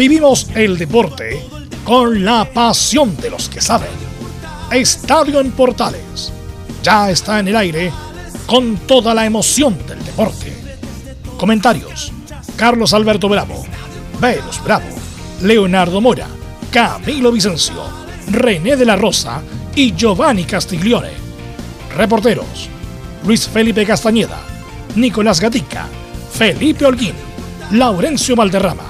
Vivimos el deporte con la pasión de los que saben. Estadio en Portales ya está en el aire con toda la emoción del deporte. Comentarios: Carlos Alberto Bravo, Velus Bravo, Leonardo Mora, Camilo Vicencio, René de la Rosa y Giovanni Castiglione. Reporteros: Luis Felipe Castañeda, Nicolás Gatica, Felipe Holguín, Laurencio Valderrama,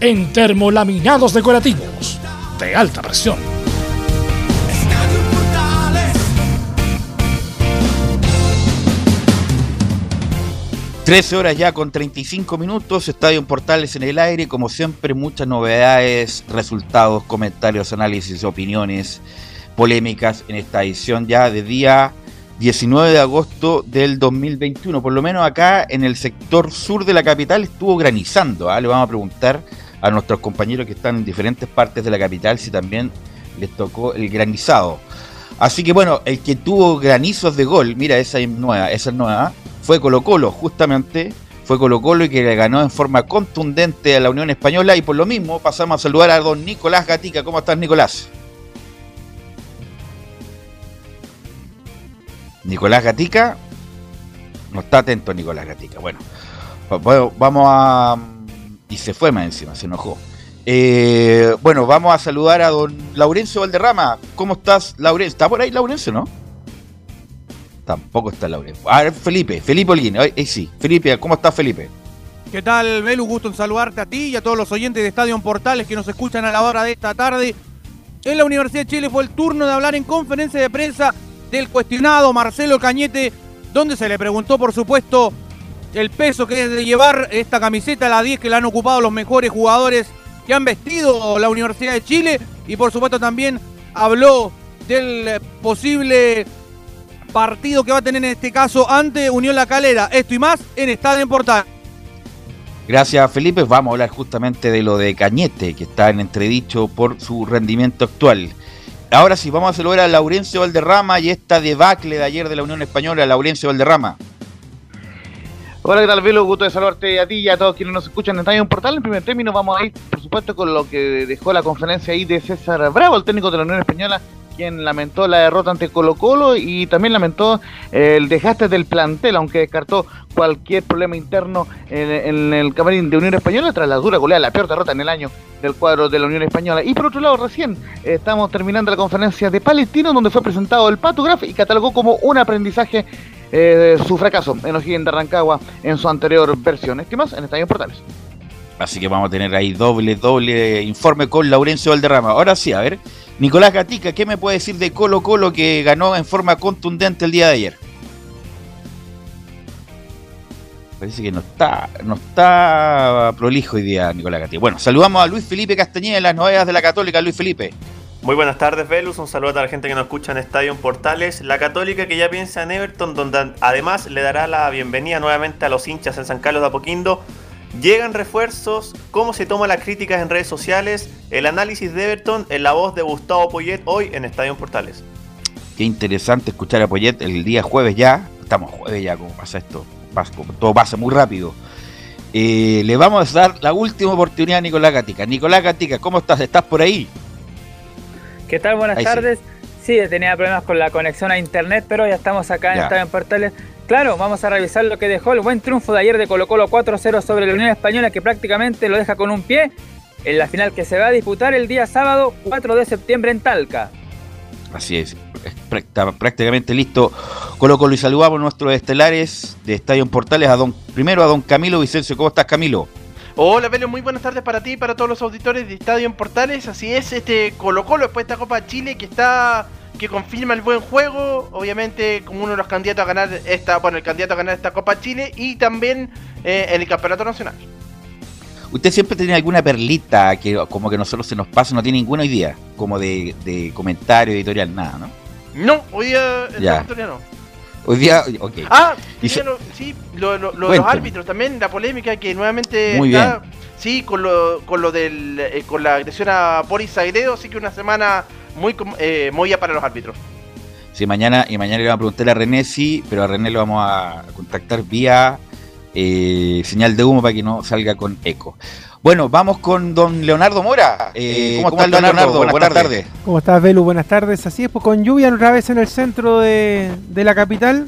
en termolaminados decorativos de alta presión. 13 horas ya con 35 minutos, Estadio Portales en el aire, como siempre muchas novedades, resultados, comentarios, análisis, opiniones, polémicas en esta edición ya de día 19 de agosto del 2021. Por lo menos acá en el sector sur de la capital estuvo granizando. ¿ah? Le vamos a preguntar a nuestros compañeros que están en diferentes partes de la capital si también les tocó el granizado. Así que bueno, el que tuvo granizos de gol, mira, esa es nueva, esa es nueva, fue Colo Colo, justamente fue Colo Colo y que le ganó en forma contundente a la Unión Española y por lo mismo pasamos a saludar a don Nicolás Gatica. ¿Cómo estás, Nicolás? Nicolás Gatica, no está atento Nicolás Gatica. Bueno, vamos a... Y se fue más encima, se enojó. Eh, bueno, vamos a saludar a don Laurencio Valderrama. ¿Cómo estás, Laurencio? ¿Está por ahí, Laurencio, no? Tampoco está Laurencio. A ver, Felipe, Felipe Olguín. Eh, sí, Felipe, ¿cómo estás, Felipe? ¿Qué tal, Belu? Gusto en saludarte a ti y a todos los oyentes de Estadio Portales que nos escuchan a la hora de esta tarde. En la Universidad de Chile fue el turno de hablar en conferencia de prensa del cuestionado Marcelo Cañete, donde se le preguntó, por supuesto, el peso que es de llevar esta camiseta, la 10 que la han ocupado los mejores jugadores que han vestido la Universidad de Chile y por supuesto también habló del posible partido que va a tener en este caso ante Unión La Calera. Esto y más en Estadio en. Gracias Felipe, vamos a hablar justamente de lo de Cañete, que está en entredicho por su rendimiento actual. Ahora sí, vamos a saludar a Laurencio Valderrama y esta debacle de ayer de la Unión Española, Laurencio Valderrama. Hola, ¿qué tal, Velo? Gusto de saludarte a ti y a todos quienes nos escuchan en Estadio Portal. En primer término, vamos a ir, por supuesto, con lo que dejó la conferencia ahí de César Bravo, el técnico de la Unión Española, quien lamentó la derrota ante Colo Colo y también lamentó el desgaste del plantel, aunque descartó cualquier problema interno en, el camarín de Unión Española tras la dura goleada, la peor derrota en el año del cuadro de la Unión Española. Y por otro lado, recién estamos terminando la conferencia de Palestino, donde fue presentado el Patograf y catalogó como un aprendizaje eh, su fracaso en O'Higgins de Rancagua en su anterior versión. Estimas en Estadio Portales. Así que vamos a tener ahí doble, doble informe con Laurencio Valderrama. Ahora sí, a ver, Nicolás Gatica, ¿qué me puede decir de Colo Colo que ganó en forma contundente el día de ayer? Parece que no está, no está prolijo hoy día Nicolás Gatica. Bueno, saludamos a Luis Felipe Castañeda de las novedades de la Católica. Luis Felipe. Muy buenas tardes, Velus. Un saludo a toda la gente que nos escucha en Estadio Portales. La Católica que ya piensa en Everton, donde además le dará la bienvenida nuevamente a los hinchas en San Carlos de Apoquindo. Llegan refuerzos, cómo se toma las críticas en redes sociales, el análisis de Everton en la voz de Gustavo Poyet hoy en Estadio Portales. Qué interesante escuchar a Poyet el día jueves ya. Estamos jueves ya, como pasa esto. Todo pasa muy rápido. Eh, le vamos a dar la última oportunidad a Nicolás Gatica. Nicolás Gatica, ¿cómo estás? ¿Estás por ahí? ¿Qué tal? Buenas tardes. Sí. tenía problemas con la conexión a internet, pero ya estamos acá en Estadio en Portales. Claro, vamos a revisar lo que dejó el buen triunfo de ayer de Colo Colo 4-0 sobre la Unión Española, que prácticamente lo deja con un pie en la final que se va a disputar el día sábado 4 de septiembre en Talca. Así es, está prácticamente listo Colo Colo y saludamos a nuestros estelares de Estadio en Portales, a don, primero a don Camilo Vicencio. ¿Cómo estás, Camilo? Hola, Pelio, muy buenas tardes para ti y para todos los auditores de Estadio en Portales. Así es, este Colo Colo después de esta Copa Chile que está que confirma el buen juego, obviamente como uno de los candidatos a ganar esta, bueno, el candidato a ganar esta Copa Chile y también eh, en el Campeonato Nacional. Usted siempre tiene alguna perlita que como que nosotros se nos pasa, no tiene ninguna hoy día, como de, de comentario editorial, nada, ¿no? No, hoy día Ya. no. Hoy día, ok. Ah, Y sí, lo- sí, lo, lo- lo de los árbitros también, la polémica que nuevamente Muy está, sí, con lo, con lo del, eh, con la agresión a Boris Sagredo, sí que una semana muy eh, movida para los árbitros. Sí, mañana, y mañana le vamos a preguntar a René, sí, pero a René lo vamos a contactar vía eh, señal de humo para que no salga con eco. Bueno, vamos con don Leonardo Mora. Eh, ¿Cómo, está Leonardo? Buenas, tardes. ¿Cómo estás, Belu? Buenas tardes. Así es, pues con lluvia otra vez en el centro de, de la capital,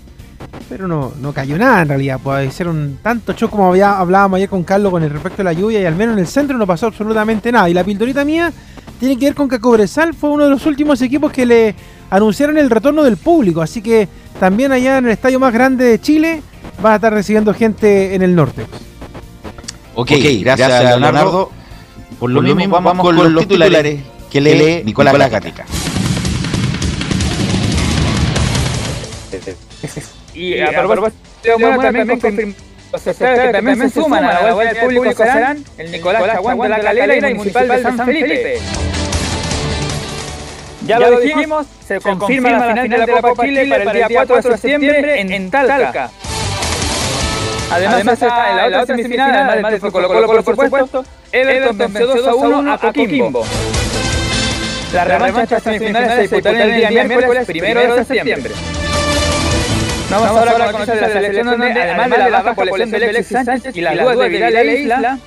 pero no, no cayó nada en realidad. Pues hicieron tanto show como había, hablábamos ayer con Carlos con el respecto a la lluvia y al menos en el centro no pasó absolutamente nada. Y la pildorita mía tiene que ver con que Cobresal fue uno de los últimos equipos que le anunciaron el retorno del público. Así que también allá en el estadio más grande de Chile va a estar recibiendo gente en el norte. Ok, gracias, Leonardo. Por lo, mismo, vamos, con, los titulares que lee, Nicolás, Gatica. Y a propósito, bueno, también confirmó se que también se suman a la vuelta del público serán el Nicolás Chaguán de la Calera y el Municipal de San Felipe. Ya lo dijimos, se confirma la final de la Copa Chile para el día 4 de septiembre en Talca. Además está en la otra semifinal, además de Colo Colo por supuesto, Everton venció 2 a 1 a Coquimbo. La revancha de estas semifinales se disputará el día miércoles primero de septiembre. Vamos ahora con la noticia de la selección donde, además de la baja por lesión de Alexis Sánchez y la duda de Vidal e Isla,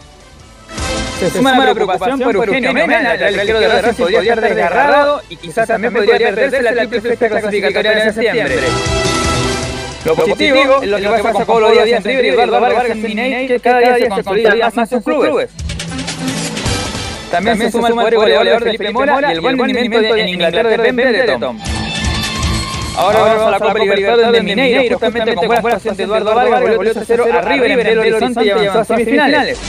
se suma la preocupación por Eugenio Mena, el arquero de Racing podría estar desgarrado y quizás también podría perderse la triple clasificatoria de septiembre. Lo positivo es lo que pasa con Pablo Díaz en River y Eduardo Vargas en Minei, que cada día se consolida más en sus clubes. También se suma el poder goleador de Felipe Mora y el buen rendimiento en Inglaterra de Ben Brereton. Ahora vamos a la Copa Libertadores donde Mineiro, justamente con buena actuación de Eduardo Vargas, goleó 3-0 a River en Belo Horizonte y avanzó a semifinales.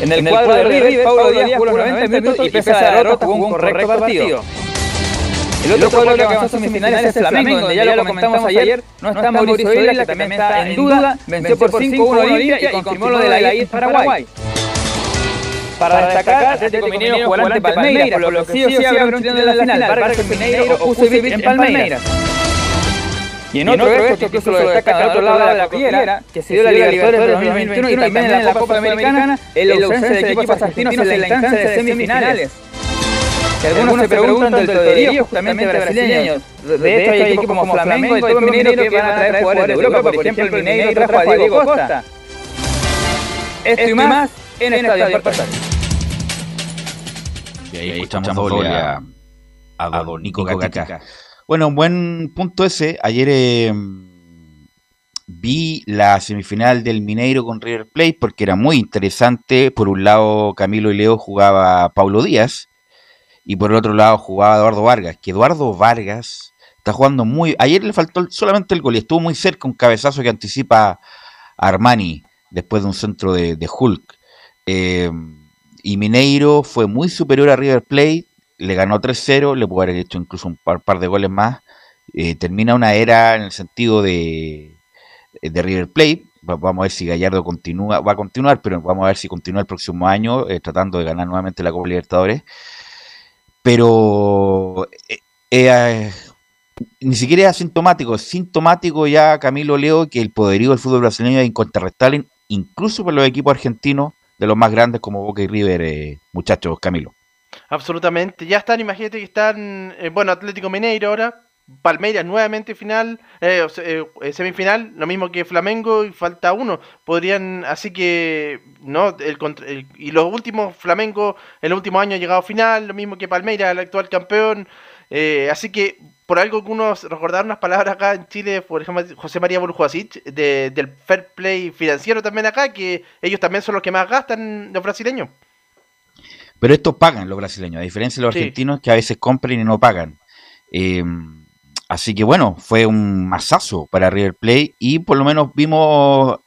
En el cuadro de River, Paulo Díaz jugó los 90 minutos y pese a la derrota jugó un correcto partido. El otro cuadro que avanzó a semifinales es el Flamengo, donde ya lo comentamos ayer, no está Mauricio Isla, que también está en duda, venció por 5-1 a Olimpia y confirmó lo de la I en Paraguay. Para destacar, Atlético Mineiro jugará ante Palmeiras, por lo que sí o sí habrá un chileno en la final, Vargas Mineiro o Kusevich en Palmeiras. Y en otro hecho que incluso lo destacan al otro lado de la cordillera, que se dio la Libertadores de 2021 y también en la Copa Sudamericana, es la ausencia de equipos argentinos en la instancia de semifinales. Que algunos se preguntan del poderío justamente brasileños. De hecho, hay equipos como Flamengo y todo Mineiro que van a traer jugadores de Europa. Por ejemplo, el Mineiro trajo a Diego Costa. Esto y más en Estadio Portal. Y ahí escuchamos doble a, a don Nico Gatica. Bueno, un buen punto ese. Ayer eh, vi la semifinal del Mineiro con River Plate porque era muy interesante. Por un lado, Camilo y Leo jugaba Paulo Díaz y por el otro lado jugaba Eduardo Vargas. Que Eduardo Vargas está jugando muy. Ayer le faltó solamente el gol y estuvo muy cerca un cabezazo que anticipa a Armani después de un centro de, Hulk. Eh, y Mineiro fue muy superior a River Plate, le ganó 3-0, le pudo haber hecho incluso un par, par de goles más. Eh, termina una era en el sentido de, de River Plate. Va- Vamos a ver si Gallardo continúa, va a continuar, pero vamos a ver si continúa el próximo año eh, tratando de ganar nuevamente la Copa Libertadores. Pero eh, eh, ni siquiera es asintomático, es sintomático ya Camilo Leo que el poderío del fútbol brasileño es incontrarrestable, incluso por los equipos argentinos de los más grandes como Boca y River, eh, muchachos, Camilo. Absolutamente. Ya están, imagínate que están, eh, bueno, Atlético Mineiro ahora, Palmeiras nuevamente final, eh, eh, semifinal, lo mismo que Flamengo y falta uno. Podrían, así que, no, el, el- y los últimos, Flamengo en el último año ha llegado a final, lo mismo que Palmeiras, el actual campeón. eh, así que, por algo que unos recordaron unas palabras acá en Chile, por ejemplo, José María Burjuasic, de, del fair play financiero también acá, que ellos también son los que más gastan los brasileños. Pero estos pagan los brasileños, a diferencia de los Sí. argentinos que a veces compran y no pagan. Eh, así que bueno, fue un masazo para River Plate y por lo menos vimos,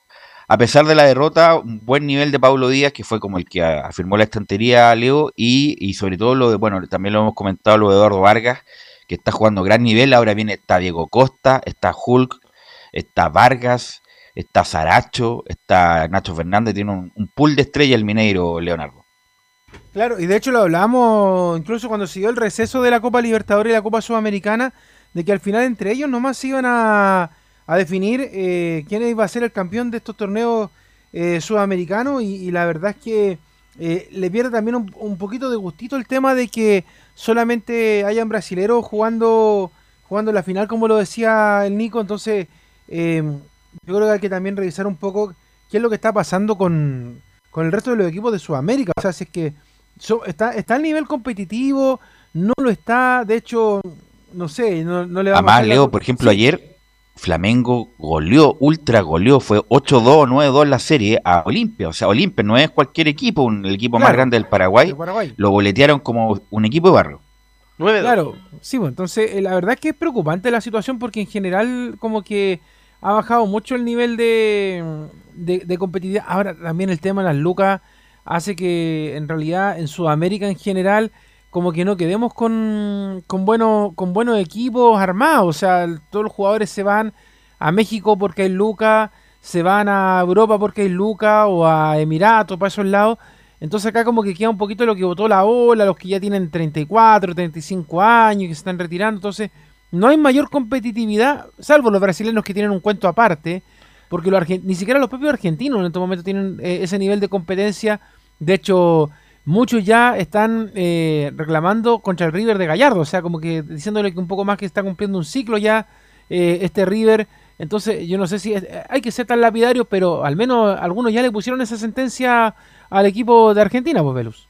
a pesar de la derrota, un buen nivel de Pablo Díaz, que fue como el que a- afirmó la estantería Leo, y, y sobre todo lo de, bueno, también lo hemos comentado, lo de Eduardo Vargas, que está jugando gran nivel, ahora viene, está Diego Costa, está Hulk, está Vargas, está Saracho, está Nacho Fernández, tiene un, pool de estrella el Mineiro, Leonardo. Claro, y de hecho lo hablamos incluso cuando siguió el receso de la Copa Libertadores y la Copa Sudamericana, de que al final entre ellos nomás iban a, definir eh, quién iba a ser el campeón de estos torneos eh, sudamericanos y, la verdad es que eh, le pierde también un, poquito de gustito el tema de que solamente hayan brasileros jugando jugando la final como lo decía el Nico, entonces yo creo que hay que también revisar un poco qué es lo que está pasando con, con el resto de los equipos de Sudamérica. O sea, si es que está, está al nivel competitivo, no lo está, de hecho, no sé, no, le va Además, Leo, por ejemplo, ayer Flamengo goleó, ultra goleó, fue 8-2, 9-2 la serie a Olimpia. O sea, Olimpia no es cualquier equipo, un, el equipo más grande del Paraguay, Lo boletearon como un equipo de barrio. 9 Claro, sí, bueno, entonces eh, la verdad es que es preocupante la situación porque en general como que ha bajado mucho el nivel de, de, competitividad. Ahora también el tema de las lucas hace que en realidad en Sudamérica en general como que no quedemos con, con, bueno, con buenos equipos armados. O sea, todos los jugadores se van a México porque hay lucas, se van a Europa porque hay lucas o a Emiratos, para esos lados. Entonces acá como que queda un poquito lo que votó la ola, los que ya tienen 34, 35 años, y que se están retirando. Entonces no hay mayor competitividad, salvo los brasileños que tienen un cuento aparte, porque ni siquiera los propios argentinos en este momento tienen eh, ese nivel de competencia. De hecho, muchos ya están eh, reclamando contra el River de Gallardo, o sea, como que diciéndole que un poco más que está cumpliendo un ciclo ya eh, este River. Entonces, yo no sé si hay que ser tan lapidario, pero al menos algunos ya le pusieron esa sentencia al equipo de Argentina, pues Velus.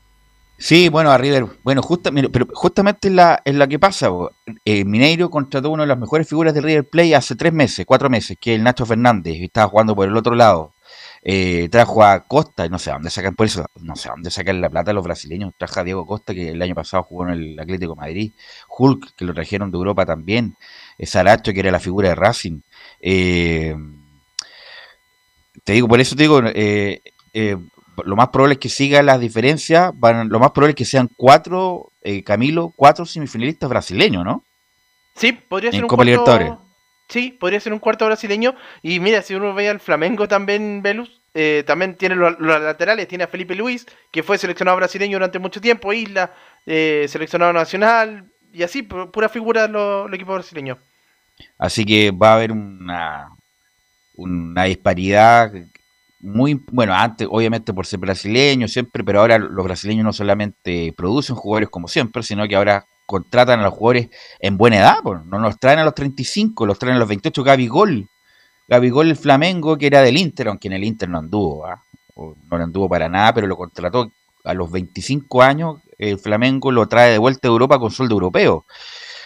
Sí, bueno, a River, bueno, pero justamente es la, la que pasa. Eh, Mineiro contrató una de las mejores figuras de River Play hace tres meses, cuatro meses, que es el Nacho Fernández, y estaba jugando por el otro lado. Eh, trajo a Costa, no sé dónde sacan por eso, no sé dónde sacan la plata los brasileños. Trajo a Diego Costa, que el año pasado jugó en el Atlético Madrid. Hulk, que lo trajeron de Europa también. Saracho, que era la figura de Racing. Eh, te digo, por eso te digo, eh, eh lo más probable es que siga las diferencias, van, lo más probable es que sean cuatro, eh, Camilo, cuatro semifinalistas brasileños, ¿no? Sí, podría ser un cuarto, Sí, podría ser un cuarto brasileño. Y mira, si uno ve al Flamengo también, Velus, eh, también tiene los, laterales, tiene a Felipe Luis, que fue seleccionado brasileño durante mucho tiempo, Isla, eh, seleccionado nacional, y así, pura figura los equipos brasileños. Así que va a haber una, una disparidad muy, bueno, antes obviamente por ser brasileño siempre, pero ahora los brasileños no solamente producen jugadores como siempre, sino que ahora contratan a los jugadores en buena edad, pues, no nos traen a los 35, los traen a los 28, Gabigol, Gabigol el Flamengo que era del Inter, aunque en el Inter no anduvo, ¿ah? no anduvo para nada, pero lo contrató a los 25 años, el Flamengo lo trae de vuelta a Europa con sueldo europeo.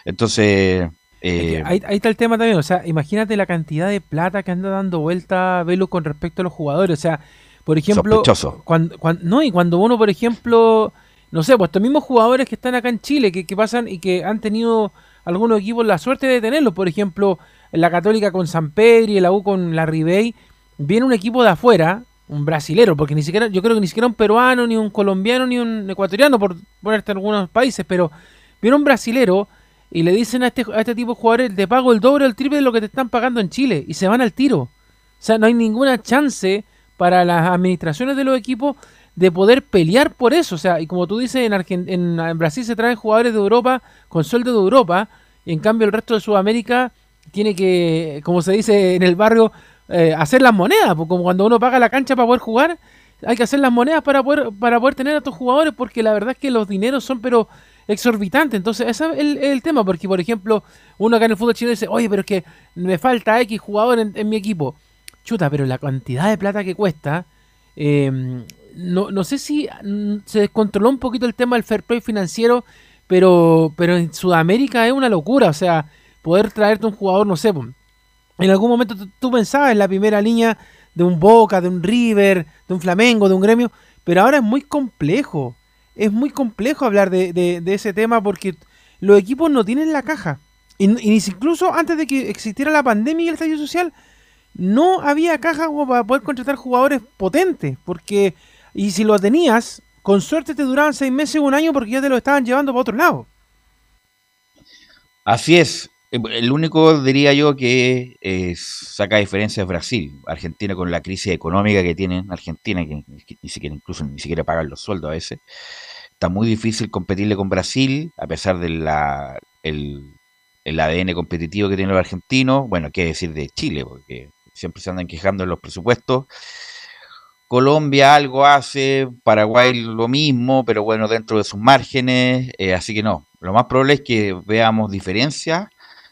Entonces, eh, ahí, está el tema también, o sea, imagínate la cantidad de plata que anda dando vuelta Velo con respecto a los jugadores, o sea, por ejemplo, cuando, no, y cuando uno, por ejemplo, no sé, pues estos mismos jugadores que están acá en Chile, que, pasan y que han tenido algunos equipos la suerte de tenerlos, por ejemplo, la Católica con San Pedro y la U con la Ribey, viene un equipo de afuera, un brasilero, porque ni siquiera, yo creo que ni siquiera un peruano, ni un colombiano, ni un ecuatoriano, por ponerte algunos países, pero viene un brasilero y le dicen a este, a este tipo de jugadores, te pago el doble o el triple de lo que te están pagando en Chile, y se van al tiro. O sea, no hay ninguna chance para las administraciones de los equipos de poder pelear por eso. O sea, y como tú dices, en, en, Brasil se traen jugadores de Europa con sueldo de Europa, y en cambio el resto de Sudamérica tiene que, como se dice en el barrio, eh, hacer las monedas, pues, como cuando uno paga la cancha para poder jugar, hay que hacer las monedas para poder, para poder tener a estos jugadores, porque la verdad es que los dineros son pero exorbitante. Entonces, ese es el, tema, porque por ejemplo, uno acá en el fútbol chino dice, oye, pero es que me falta X jugador en, mi equipo. Chuta, pero la cantidad de plata que cuesta, em, no, no sé si mm, se descontroló un poquito el tema del fair play financiero, pero, pero en Sudamérica es una locura, o sea, poder traerte un jugador, no sé, en algún momento tú pensabas en la primera línea de un Boca, de un River, de un Flamengo, de un Gremio, pero ahora es muy complejo es muy complejo hablar de, ese tema porque los equipos no tienen la caja. Y, incluso antes de que existiera la pandemia y el estadio social, no había caja para poder contratar jugadores potentes. Porque, y si lo tenías, con suerte te duraban seis meses o un año porque ya te lo estaban llevando para otro lado. Así es. Eh, el único, diría yo, que saca diferencia es Brasil. Argentina con la crisis económica que tiene Argentina, que, ni siquiera incluso ni siquiera pagan los sueldos a veces. Está muy difícil competirle con Brasil, a pesar del el, ADN competitivo que tienen los argentinos. Bueno, qué decir de Chile, porque siempre se andan quejando en los presupuestos. Colombia algo hace, Paraguay lo mismo, pero bueno, dentro de sus márgenes. Eh, así que no, lo más probable es que veamos diferencias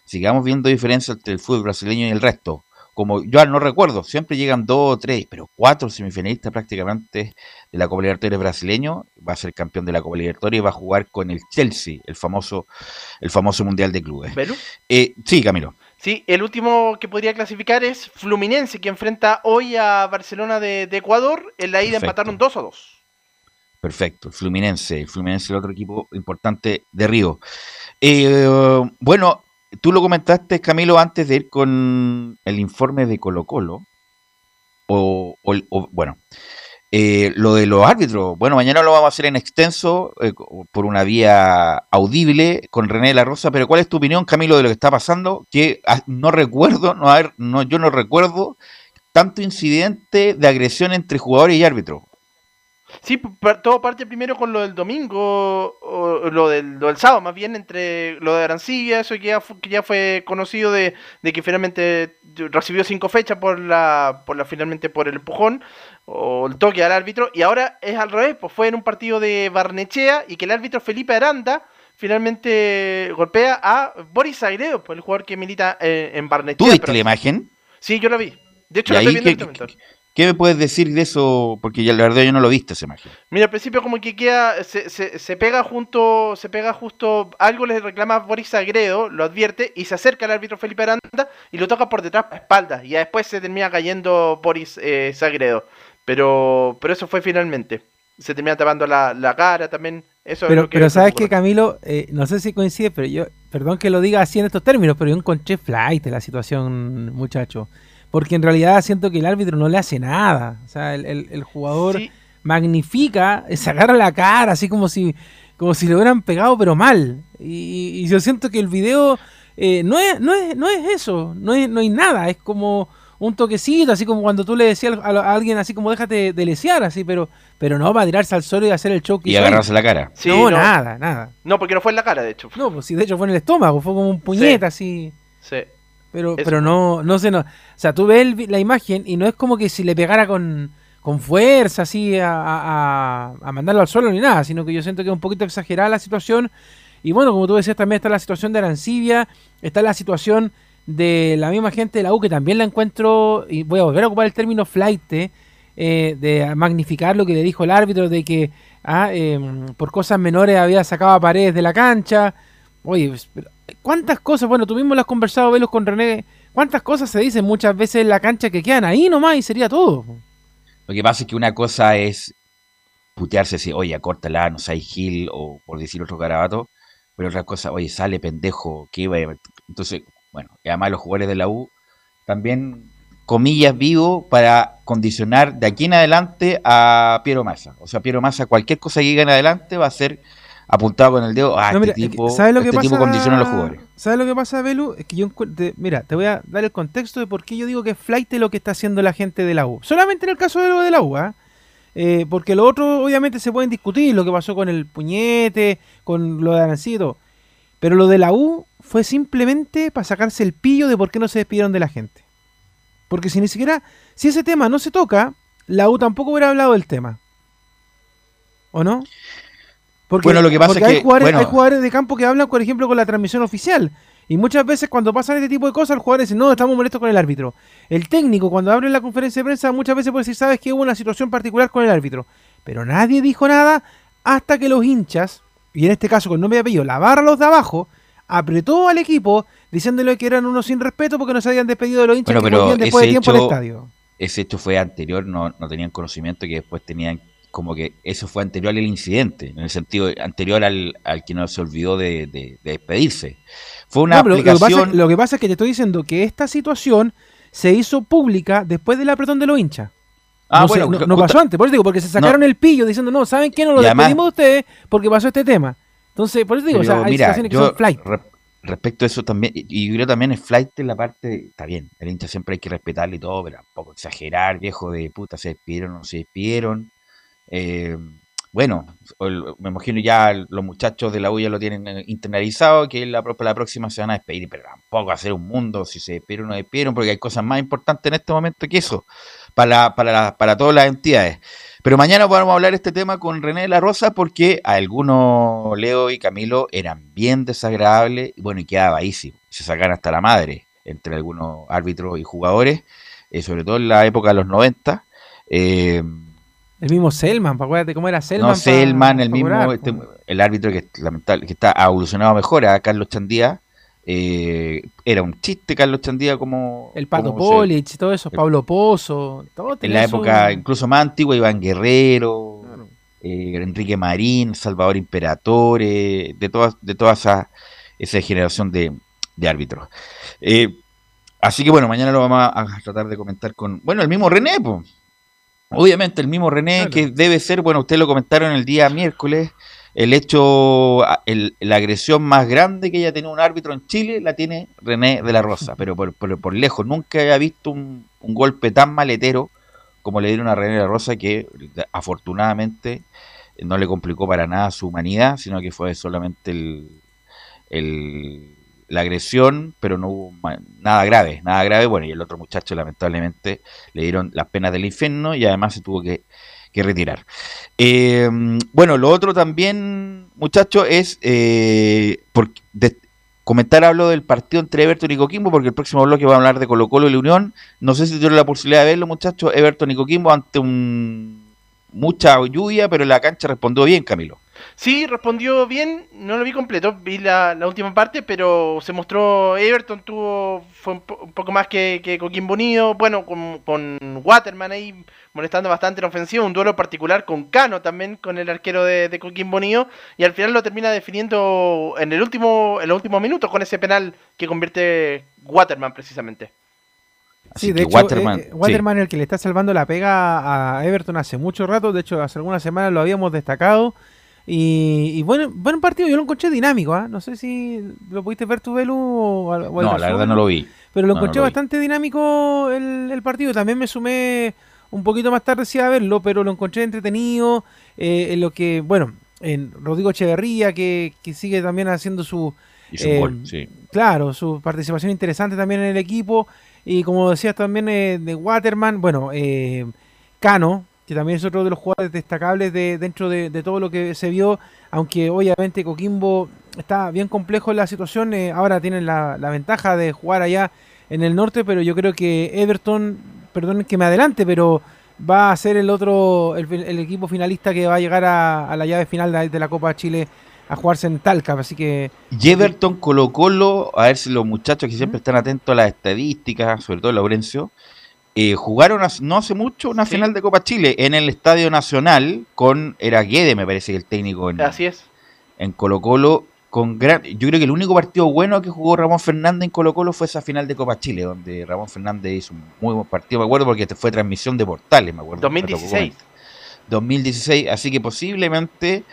sigamos viendo diferencias entre el fútbol brasileño y el resto. Como yo no recuerdo, siempre llegan dos o tres, pero cuatro semifinalistas prácticamente de la Copa Libertadores brasileño. Va a ser campeón de la Copa Libertadores y va a jugar con el Chelsea, el famoso, el famoso Mundial de Clubes. Eh, sí, Camilo. Sí, el último que podría clasificar es Fluminense, que enfrenta hoy a Barcelona de, Ecuador. En la ida empataron 2 a 2. Perfecto, Fluminense. Fluminense, el otro equipo importante de Río. Eh, bueno, Tú lo comentaste, Camilo, antes de ir con el informe de Colo Colo. O, bueno, eh, lo de los árbitros. Bueno, mañana lo vamos a hacer en extenso, eh, por una vía audible con René de la Rosa. Pero ¿cuál es tu opinión, Camilo, de lo que está pasando? Que ah, no recuerdo, no, no, yo no recuerdo tanto incidente de agresión entre jugadores y árbitros. Sí, todo parte primero con lo del domingo, o lo, del, del sábado, más bien entre lo de Arancilla, eso que ya, que ya fue conocido de, que finalmente recibió cinco fechas por la, por la finalmente por el empujón o el toque al árbitro, y ahora es al revés, pues fue en un partido de Barnechea y que el árbitro Felipe Aranda finalmente golpea a Boris Agredo, pues el jugador que milita en, en Barnechea. ¿Tú viste la imagen? Sí, yo la vi. De hecho, la estoy viendo en este ¿Qué me puedes decir de eso? Porque ya la verdad yo no lo viste esa imagen. Mira, al principio como que queda, se, se, pega junto, se pega justo, algo le reclama Boris Agredo, lo advierte y se acerca al árbitro Felipe Aranda y lo toca por detrás, a espalda, y después se termina cayendo Boris eh, Sagredo. Pero, pero eso fue finalmente. Se termina tapando la, cara también. Eso pero, es lo que pero sabes que Camilo, eh, no sé si coincide, pero yo, perdón que lo diga así en estos términos, pero yo encontré flight la situación, muchacho porque en realidad siento que el árbitro no le hace nada. O sea, el, jugador magnifica, se agarra la cara, así como si, como si le hubieran pegado, pero mal. Y, yo siento que el video eh, no, es, no, es, no es eso, no, es, no hay nada, es como un toquecito, así como cuando tú le decías a, alguien así como déjate de lesear, así, pero, pero no va a tirarse al suelo y hacer el choque. Y, agarrarse la cara. no, nada, nada. No, porque no fue en la cara, de hecho. No, pues sí, de hecho fue en el estómago, fue como un puñete así. Sí. Pero, pero no, no sé, no. O sea, tú ves la imagen y no es como que si le pegara con, con fuerza, así, a, a, mandarlo al suelo ni nada, sino que yo siento que es un poquito exagerada la situación. Y bueno, como tú decías, también está la situación de Arancibia, está la situación de la misma gente de la U, que también la encuentro, y voy a volver a ocupar el término flight, eh, de magnificar lo que le dijo el árbitro, de que ah, em, por cosas menores había sacado paredes de la cancha. Oye, pues, ¿Cuántas cosas? Bueno, tú mismo lo has conversado, Velos, con René. ¿Cuántas cosas se dicen muchas veces en la cancha que quedan ahí nomás y sería todo? Lo que pasa es que una cosa es putearse así, oye, acórtala, no sé, Gil, o por decir otro garabato, pero otra cosa, oye, sale pendejo, que iba Entonces, bueno, y además los jugadores de la U también, comillas, vivo para condicionar de aquí en adelante a Piero Massa. O sea, Piero Massa, cualquier cosa que diga en adelante va a ser apuntado con el dedo, ah, este, tipo, ¿sabes lo que este pasa, tipo condiciona a los jugadores. ¿Sabes lo que pasa, Belu? Es que yo mira, te voy a dar el contexto de por qué yo digo que es flight lo que está haciendo la gente de la U. Solamente en el caso de lo de la U, ¿ah? ¿eh? porque lo otro obviamente se pueden discutir, lo que pasó con el puñete, con lo de Arancito. Pero lo de la U fue simplemente para sacarse el pillo de por qué no se despidieron de la gente. Porque si ni siquiera, si ese tema no se toca, la U tampoco hubiera hablado del tema. ¿O no? Porque, bueno, lo que pasa es que, hay, jugadores, de campo que hablan, por ejemplo, con la transmisión oficial. Y muchas veces cuando pasan este tipo de cosas, el jugador dice, no, estamos molestos con el árbitro. El técnico, cuando abre la conferencia de prensa, muchas veces puede decir, sabes que hubo una situación particular con el árbitro. Pero nadie dijo nada hasta que los hinchas, y en este caso con nombre y apellido, la barra los de abajo, apretó al equipo diciéndole que eran unos sin respeto porque no se habían despedido de los hinchas que volvían después de tiempo al estadio. Ese hecho fue anterior, no, no tenían conocimiento que después tenían como que eso fue anterior al incidente, en el sentido anterior al, al que no se olvidó de, despedirse. Fue una aplicación... Lo que, pasa, es que te estoy diciendo que esta situación se hizo pública después del apretón de los hinchas. Ah, no, bueno, no, pasó antes, por eso digo, porque se sacaron el pillo diciendo, no, ¿saben qué? No lo despedimos de ustedes porque pasó este tema. Entonces, por eso digo, o sea, hay situaciones que son flight. respecto a eso también, y yo creo también el flight en la parte, está bien, el hincha siempre hay que respetarle y todo, pero tampoco exagerar, viejo de puta, se despidieron o no se despidieron. Eh, bueno, me imagino ya los muchachos de la U ya lo tienen eh, internalizado, que la, la próxima se van a despedir, pero tampoco hacer un mundo si se despidieron o no despidieron, porque hay cosas más importantes en este momento que eso, para, para, para todas las entidades. Pero mañana vamos a hablar este tema con René de la Rosa porque a algunos, Leo y Camilo, eran bien desagradables, bueno, y quedaba ahí sí, se sacan hasta la madre entre algunos árbitros y jugadores, eh, sobre todo en la época de los 90. Eh, el mismo Selman, acuérdate cómo era Selman. No, Selman, el mismo, este, el árbitro que, lamentable, que está evolucionado mejor, a Carlos Chandía. Eh, era un chiste Carlos Chandía como... El Pato Polich, todo eso, Pablo Pozo, todo En la época incluso más antigua, Iván Guerrero, eh, Enrique Marín, Salvador Imperatore, de toda, de toda esa, esa generación de, árbitros. Eh, así que bueno, mañana lo vamos a, tratar de comentar con... Bueno, el mismo René, pues Obviamente, el mismo René, que debe ser, bueno, ustedes lo comentaron el día miércoles, el hecho, la agresión más grande que haya tenido un árbitro en Chile la tiene René de la Rosa, pero por, lejos. Nunca había visto un, golpe tan maletero como le dieron a René de la Rosa, que afortunadamente no le complicó para nada su humanidad, sino que fue solamente el la agresión, pero no hubo nada grave, nada grave. Bueno, y el otro muchacho lamentablemente le dieron las penas del infierno y además se tuvo que, retirar. Eh, bueno, lo otro también, muchachos, es eh, comentar, hablo del partido entre Everton y Coquimbo, porque el próximo bloque va a hablar de Colo Colo y la Unión. No sé si tuvieron la posibilidad de verlo, muchachos, Everton y Coquimbo ante un mucha lluvia, pero la cancha respondió bien, Camilo. Sí, respondió bien, no lo vi completo, vi la, última parte, pero se mostró Everton, tuvo fue un, poco más que, que Coquimbo Unido, bueno, con, con, Waterman ahí molestando bastante en ofensiva, un duelo particular con Cano también, con el arquero de, de Coquimbo Unido, y al final lo termina definiendo en el último en los últimos minutos con ese penal que convierte Waterman precisamente. sí, de hecho, Waterman, eh, Waterman el que le está salvando la pega a Everton hace mucho rato, de hecho hace algunas semanas lo habíamos destacado, y, bueno, buen partido, yo lo encontré dinámico, ¿ah? No sé si lo pudiste ver tu Velu o, No, la verdad no lo vi. Pero lo encontré bastante dinámico el, partido. También me sumé un poquito más tarde sí a verlo, pero lo encontré entretenido. Eh, en lo que, bueno, en Rodrigo Echeverría, que, sigue también haciendo su. Eh, claro, su participación interesante también en el equipo. Y como decías también eh, de Waterman, bueno, Cano, que también es otro de los jugadores destacables de, dentro de, todo lo que se vio, aunque obviamente Coquimbo está bien complejo en la situación, eh, ahora tienen la, ventaja de jugar allá en el norte, pero yo creo que Everton, perdón que me adelante, pero va a ser el otro, el, equipo finalista que va a llegar a, la llave final de, la Copa Chile a jugarse en Talca, así que... Y Everton, Colo Colo, a ver si los muchachos que siempre están atentos a las estadísticas, sobre todo Laurencio, eh, jugaron no hace mucho una final de Copa Chile en el Estadio Nacional con, era Guede me parece que el técnico en, Así es. en Colo Colo. Con gran, yo creo que el único partido bueno que jugó Ramón Fernández en Colo Colo fue esa final de Copa Chile, donde Ramón Fernández hizo un muy buen partido, me acuerdo, porque este fue transmisión de portales, me acuerdo. 2016. 2016, así que posiblemente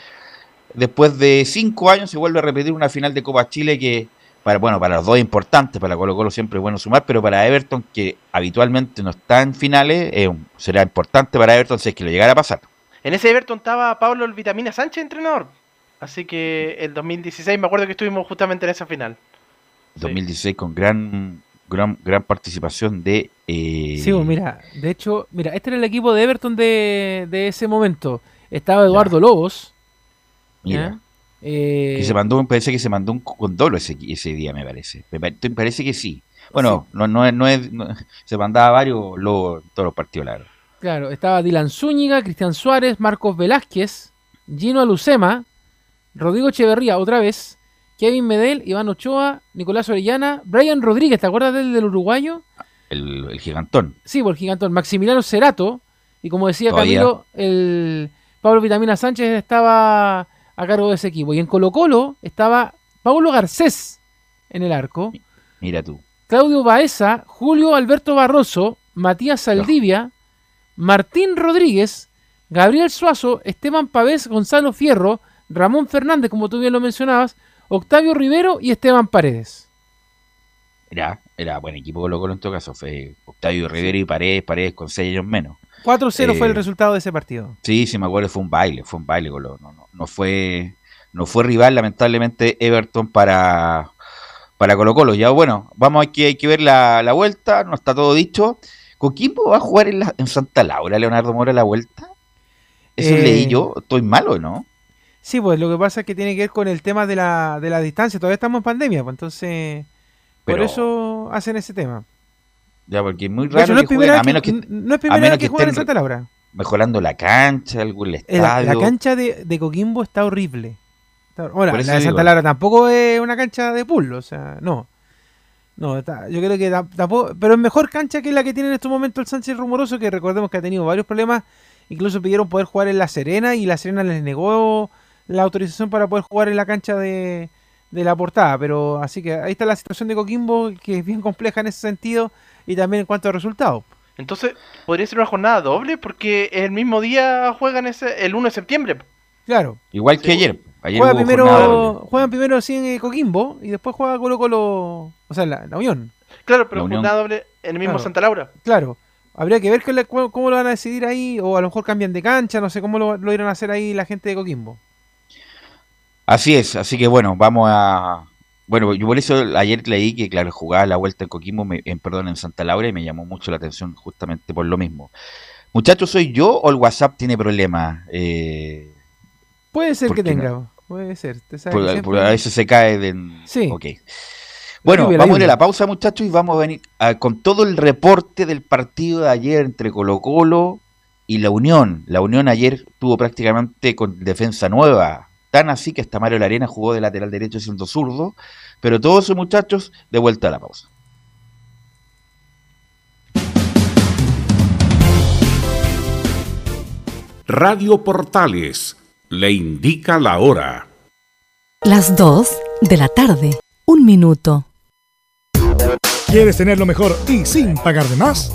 después de cinco años se vuelve a repetir una final de Copa Chile que para, bueno, para los dos importantes, para Colo Colo siempre es bueno sumar, pero para Everton, que habitualmente no está en finales, será importante para Everton si es que lo llegara a pasar. En ese Everton estaba Pablo el Vitamina Sánchez, entrenador. Así que el 2016 me acuerdo que estuvimos justamente en esa final. 2016 con gran, gran, gran participación de... Eh... Sí, pues mira, de hecho, mira, este era el equipo de Everton de, de ese momento. Estaba Eduardo Lobos. Mira. Eh, se mandó, parece que se mandó un condolo ese, ese día, me parece. Me parece que sí. Bueno, no, no, no, es, se mandaba varios luego todos los partidos, claro. Claro, estaba Dylan Zúñiga, Cristian Suárez, Marcos Velázquez, Gino Alucema, Rodrigo Echeverría otra vez, Kevin Medel, Iván Ochoa, Nicolás Orellana, Brian Rodríguez, ¿te acuerdas del, del uruguayo? El, gigantón. Sí, por el gigantón. Maximiliano Cerato, y como decía Camilo, el Pablo Vitamina Sánchez estaba a cargo de ese equipo. Y en Colo Colo estaba Paulo Garcés en el arco. Mira tú. Claudio Baeza, Julio Alberto Barroso, Matías Saldivia, Martín Rodríguez, Gabriel Suazo, Esteban Pavés, Gonzalo Fierro, Ramón Fernández, como tú bien lo mencionabas, Octavio Rivero y Esteban Paredes. Era, era buen equipo Colo Colo en todo caso. Fue Octavio Rivero y Paredes, Paredes con seis años menos. 4-0 fue el Eh, resultado de ese partido. Sí, sí me acuerdo, fue un baile, fue un baile Colo. No, no, no fue, no fue rival, lamentablemente, Everton para, para Colo Colo. Ya bueno, vamos aquí, hay que ver la, la vuelta, no está todo dicho. ¿Coquimbo va a jugar en, la- en Santa Laura, Leonardo Mora, la vuelta? Eso Eh, leí yo, estoy malo, ¿no? Sí, pues lo que pasa es que tiene que ver con el tema de la, de la distancia. Todavía estamos en pandemia, pues entonces. Pero- Por eso hacen ese tema. Ya, porque es muy hecho, raro no que es jueguen, a que, menos que no es primera vez que que juegan en Santa Laura. mejorando la cancha, algún La, estadio. la cancha de, de Coquimbo está horrible. Está- Bueno, la de Santa digo. Laura tampoco es una cancha de pool, o sea, no. No, está- yo creo que ta- tampoco, pero es mejor cancha que la que tiene en estos momentos el Sánchez Rumoroso, que recordemos que ha tenido varios problemas. Incluso pidieron poder jugar en La Serena y La Serena les negó la autorización para poder jugar en la cancha de, de la portada. Pero así que ahí está la situación de Coquimbo, que es bien compleja en ese sentido y también en cuanto a resultados. Entonces, podría ser una jornada doble porque el mismo día juegan ese, el 1 de septiembre. Claro. Igual que ayer. Ayer Juega primero, juegan primero así en Coquimbo y después juega Colo Colo, o sea, la, la Unión. Claro, pero jornada doble en el mismo Claro. Santa Laura. Claro. Habría que ver le- cu- cómo lo van a decidir ahí, o a lo mejor cambian de cancha, no sé cómo lo, lo irán a hacer ahí la gente de Coquimbo. Así es, así que bueno, vamos a... Bueno, yo por eso ayer leí que, claro, jugaba la vuelta en Coquimbo, me- en, perdón, en Santa Laura y me llamó mucho la atención justamente por lo mismo. Muchachos, ¿soy yo o el WhatsApp tiene problemas? Eh, Puede ser ¿Por que no? tenga, puede ser. Te sabes por- a veces se cae de... Sí. Ok. Bueno, vamos a ir a la pausa, muchachos, y vamos a venir ah, con todo el reporte del partido de ayer entre Colo Colo y la Unión. La Unión ayer tuvo prácticamente con defensa nueva, tan así que hasta Mario Larena jugó de lateral derecho siendo zurdo. Pero todos esos muchachos, de vuelta a la pausa. Radio Portales le indica la hora. Las 2 de la tarde. Un minuto. ¿Quieres tener lo mejor y sin pagar de más?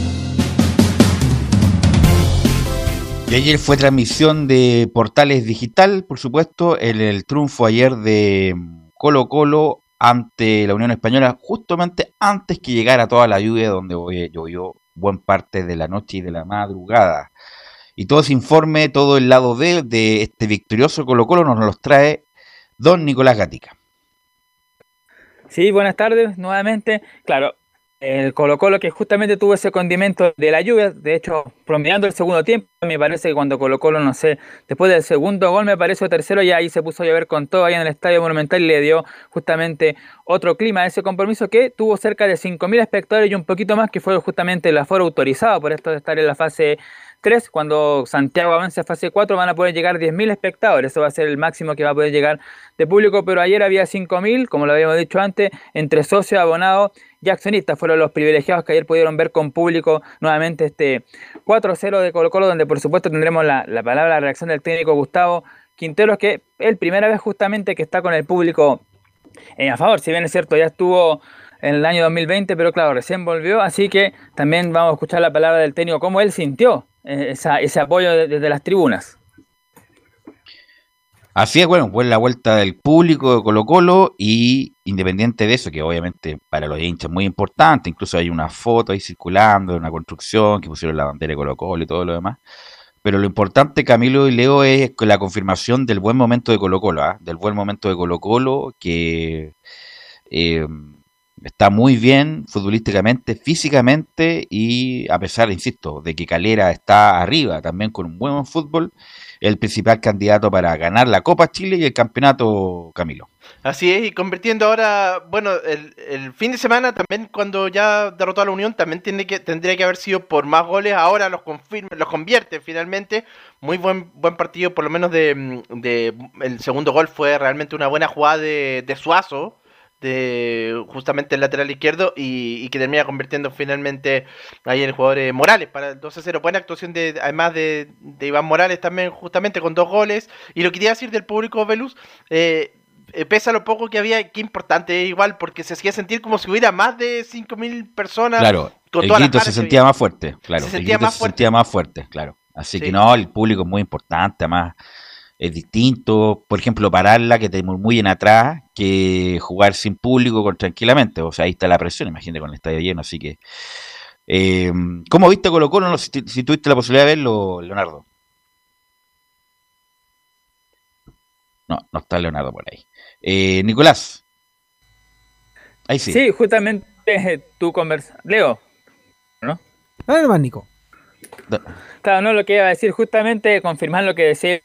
Y ayer fue transmisión de Portales Digital, por supuesto, el, el triunfo ayer de Colo Colo ante la Unión Española, justamente antes que llegara toda la lluvia donde llovió buen parte de la noche y de la madrugada. Y todo ese informe, todo el lado de, de este victorioso Colo Colo nos los trae don Nicolás Gatica. Sí, buenas tardes nuevamente. Claro, el Colo Colo que justamente tuvo ese condimento de la lluvia, de hecho, promediando el segundo tiempo, me parece que cuando Colo Colo, no sé, después del segundo gol, me parece, tercero, ya ahí se puso a llover con todo ahí en el Estadio Monumental y le dio justamente otro clima a ese compromiso que tuvo cerca de 5.000 espectadores y un poquito más, que fue justamente el aforo autorizado por esto de estar en la fase 3, cuando Santiago avance a fase 4 van a poder llegar 10.000 espectadores, eso va a ser el máximo que va a poder llegar de público, pero ayer había 5.000, como lo habíamos dicho antes, entre socios, abonados y accionistas fueron los privilegiados que ayer pudieron ver con público nuevamente este 4-0 de Colo Colo, donde por supuesto tendremos la, palabra, la reacción del técnico Gustavo Quinteros, que es la primera vez justamente que está con el público eh, a favor, si bien es cierto, ya estuvo en el año 2020, pero claro, recién volvió, así que también vamos a escuchar la palabra del técnico, cómo él sintió eh, ese apoyo desde las tribunas. Así es, bueno, pues la vuelta del público de Colo Colo y independiente de eso, que obviamente para los hinchas es muy importante, incluso hay una foto ahí circulando de una construcción que pusieron la bandera de Colo Colo y todo lo demás. Pero lo importante, Camilo y Leo, es la confirmación del buen momento de Colo Colo, ¿ah? del buen momento de Colo Colo, que eh, está muy bien futbolísticamente, físicamente y a pesar, insisto, de que Calera está arriba también con un buen fútbol, el principal candidato para ganar la Copa Chile y el campeonato Camilo. Así es, y convirtiendo ahora, bueno, el, fin de semana también cuando ya derrotó a la Unión, también tiene que, tendría que haber sido por más goles, ahora los confirma, los convierte finalmente. Muy buen, buen partido, por lo menos de, de el segundo gol fue realmente una buena jugada de, de Suazo, de justamente el lateral izquierdo y, que termina convirtiendo finalmente ahí en el jugador eh, Morales para el 2-0. Buena actuación de además de, Iván Morales también justamente con dos goles. Y lo que quería decir del público Velus, eh, eh, pesa lo poco que había, qué importante igual, porque se hacía sentir como si hubiera más de 5.000 personas. Claro, el grito se sentía más fuerte, claro. Se sentía, más, fuerte. sentía más fuerte, claro. Así que no, el público es muy importante, además es distinto, por ejemplo, pararla, que te murmullen atrás, que jugar sin público con, tranquilamente. O sea, ahí está la presión, imagínate con el estadio lleno. Así que, eh, ¿cómo viste Colo Colo? si, si, tuviste la posibilidad de verlo, Leonardo. No, no está Leonardo por ahí. Eh, Nicolás. Ahí sí. Sí, justamente tu conversa. Leo, ¿no? Dale más, Nico. Claro, no, lo que iba a decir, justamente confirmar lo que decía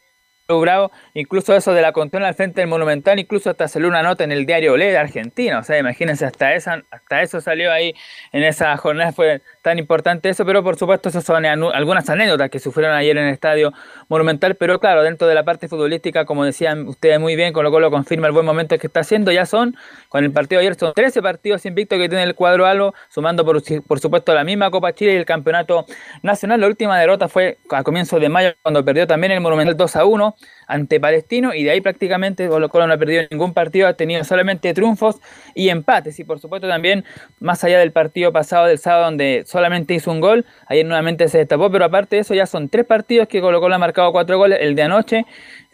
Bravo, incluso eso de la contienda al frente del Monumental, incluso hasta salió una nota en el diario Olé de Argentina, o sea, imagínense, hasta, esa, hasta eso salió ahí en esa jornada, fue tan importante eso, pero por supuesto esas son algunas anécdotas que sufrieron ayer en el estadio Monumental, pero claro, dentro de la parte futbolística, como decían ustedes muy bien, con lo cual lo confirma el buen momento que está haciendo, ya son, con el partido ayer son 13 partidos invictos que tiene el cuadro algo, sumando por, por supuesto la misma Copa Chile y el Campeonato Nacional, la última derrota fue a comienzos de mayo cuando perdió también el Monumental 2 a 1, ante Palestino y de ahí prácticamente Colo Colo no ha perdido ningún partido, ha tenido solamente triunfos y empates. Y por supuesto también más allá del partido pasado del sábado donde solamente hizo un gol, ayer nuevamente se destapó, pero aparte de eso ya son tres partidos que Colo Colo ha marcado cuatro goles, el de anoche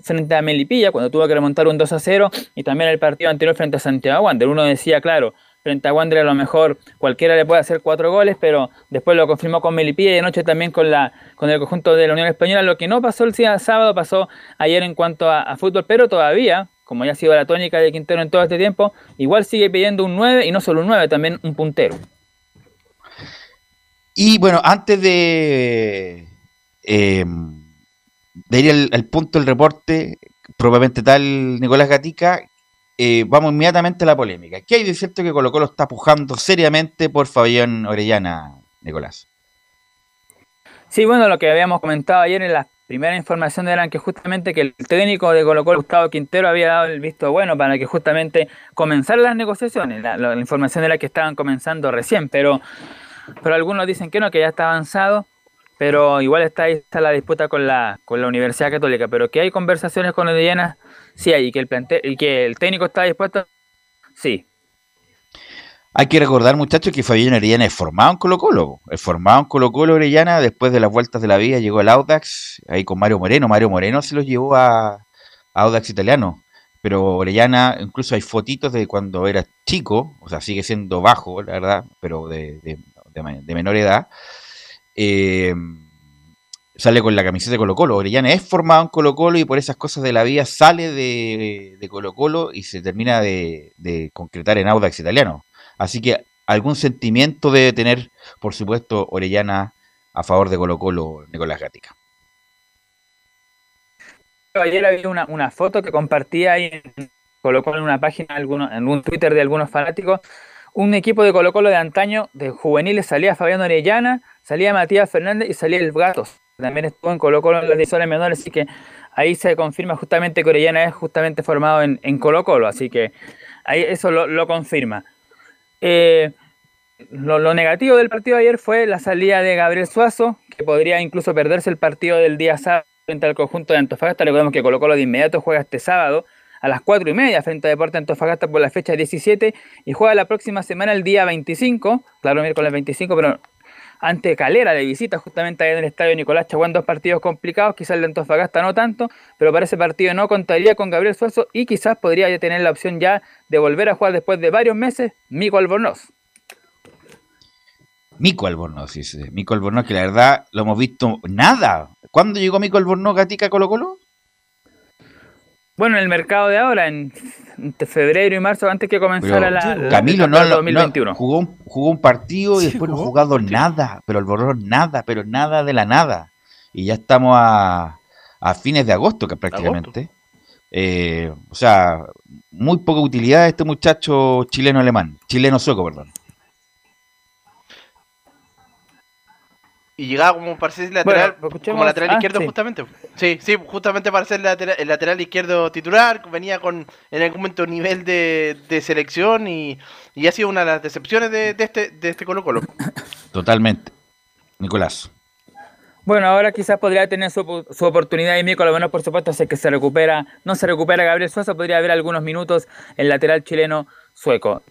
frente a Melipilla cuando tuvo que remontar un 2 a 0 y también el partido anterior frente a Santiago Wander, uno decía claro, frente a Wander a lo mejor cualquiera le puede hacer cuatro goles, pero después lo confirmó con Melipilla y anoche también con, la, con el conjunto de la Unión Española. Lo que no pasó el sábado pasó ayer en cuanto a, fútbol, pero todavía, como ya ha sido la tónica de Quintero en todo este tiempo, igual sigue pidiendo un 9 y no solo un 9, también un puntero. Y bueno, antes de, eh, de ir al, punto del reporte, probablemente tal Nicolás Gatica, eh, vamos inmediatamente a la polémica. ¿Qué hay de cierto que Colo Colo está pujando seriamente por Fabián Orellana, Nicolás? Sí, bueno, lo que habíamos comentado ayer en la primera información era que justamente que el técnico de Colo Colo, Gustavo Quintero, había dado el visto bueno para que justamente comenzaran las negociaciones. La, información era que estaban comenzando recién, pero, pero algunos dicen que no, que ya está avanzado pero igual está ahí está la disputa con la, con la Universidad Católica, pero que hay conversaciones con Orellana Sí, y que el y que el técnico está dispuesto, sí. Hay que recordar, muchachos, que Fabián Orellana es formado en Colo Colo. Es formado en Colo Colo Orellana, después de las vueltas de la vida llegó al Audax, ahí con Mario Moreno. Mario Moreno se los llevó a, Audax italiano. Pero Orellana, incluso hay fotitos de cuando era chico, o sea, sigue siendo bajo, la verdad, pero de, de, menor edad. Eh, sale con la camiseta de Colo Colo. Orellana es formado en Colo Colo y por esas cosas de la vida sale de, de Colo Colo y se termina de, de, concretar en Audax italiano. Así que algún sentimiento debe tener, por supuesto, Orellana a favor de Colo Colo, Nicolás Gatica. Ayer había una, una foto que compartía ahí en Colo Colo en una página, en un Twitter de algunos fanáticos, un equipo de Colo Colo de antaño, de juveniles, salía Fabián Orellana, salía Matías Fernández y salía el Gatos. También estuvo en Colo Colo en las divisiones menores, así que ahí se confirma justamente que Orellana es justamente formado en, en Colo Colo, así que ahí eso lo, confirma. Eh, lo, negativo del partido de ayer fue la salida de Gabriel Suazo, que podría incluso perderse el partido del día sábado frente al conjunto de Antofagasta. Recordemos que Colo Colo de inmediato juega este sábado a las 4 y media frente a Deporte Antofagasta por la fecha 17 y juega la próxima semana el día 25, claro, miércoles 25, pero ante Calera de visita justamente ahí en el estadio Nicolás Chaguán, dos partidos complicados, quizás el de Antofagasta no tanto, pero para ese partido no contaría con Gabriel Suazo y quizás podría tener la opción ya de volver a jugar después de varios meses Mico Albornoz. Mico Albornoz, dice. Mico Albornoz, que la verdad lo hemos visto nada. ¿Cuándo llegó Mico Albornoz Gatica Colo Colo? Bueno, en el mercado de ahora, en febrero y marzo, antes que comenzara la, Camilo no, 2021. jugó, un, jugó un partido y después no ha jugado nada, pero el borrón nada, pero nada de la nada. Y ya estamos a, a fines de agosto, que prácticamente. Eh, o sea, muy poca utilidad este muchacho chileno-alemán, chileno-sueco, perdón. Y llegaba como para ser lateral, como lateral ah, izquierdo justamente. Sí, sí, justamente para ser el lateral izquierdo titular, venía con en algún momento nivel de, selección y, ha sido una de las decepciones de, este, de este Colo Colo. Totalmente. Nicolás. Bueno, ahora quizás podría tener su, su oportunidad y Mico, lo menos por supuesto, es que se recupera, no se recupera Gabriel Suazo, podría haber algunos minutos el lateral chileno sueco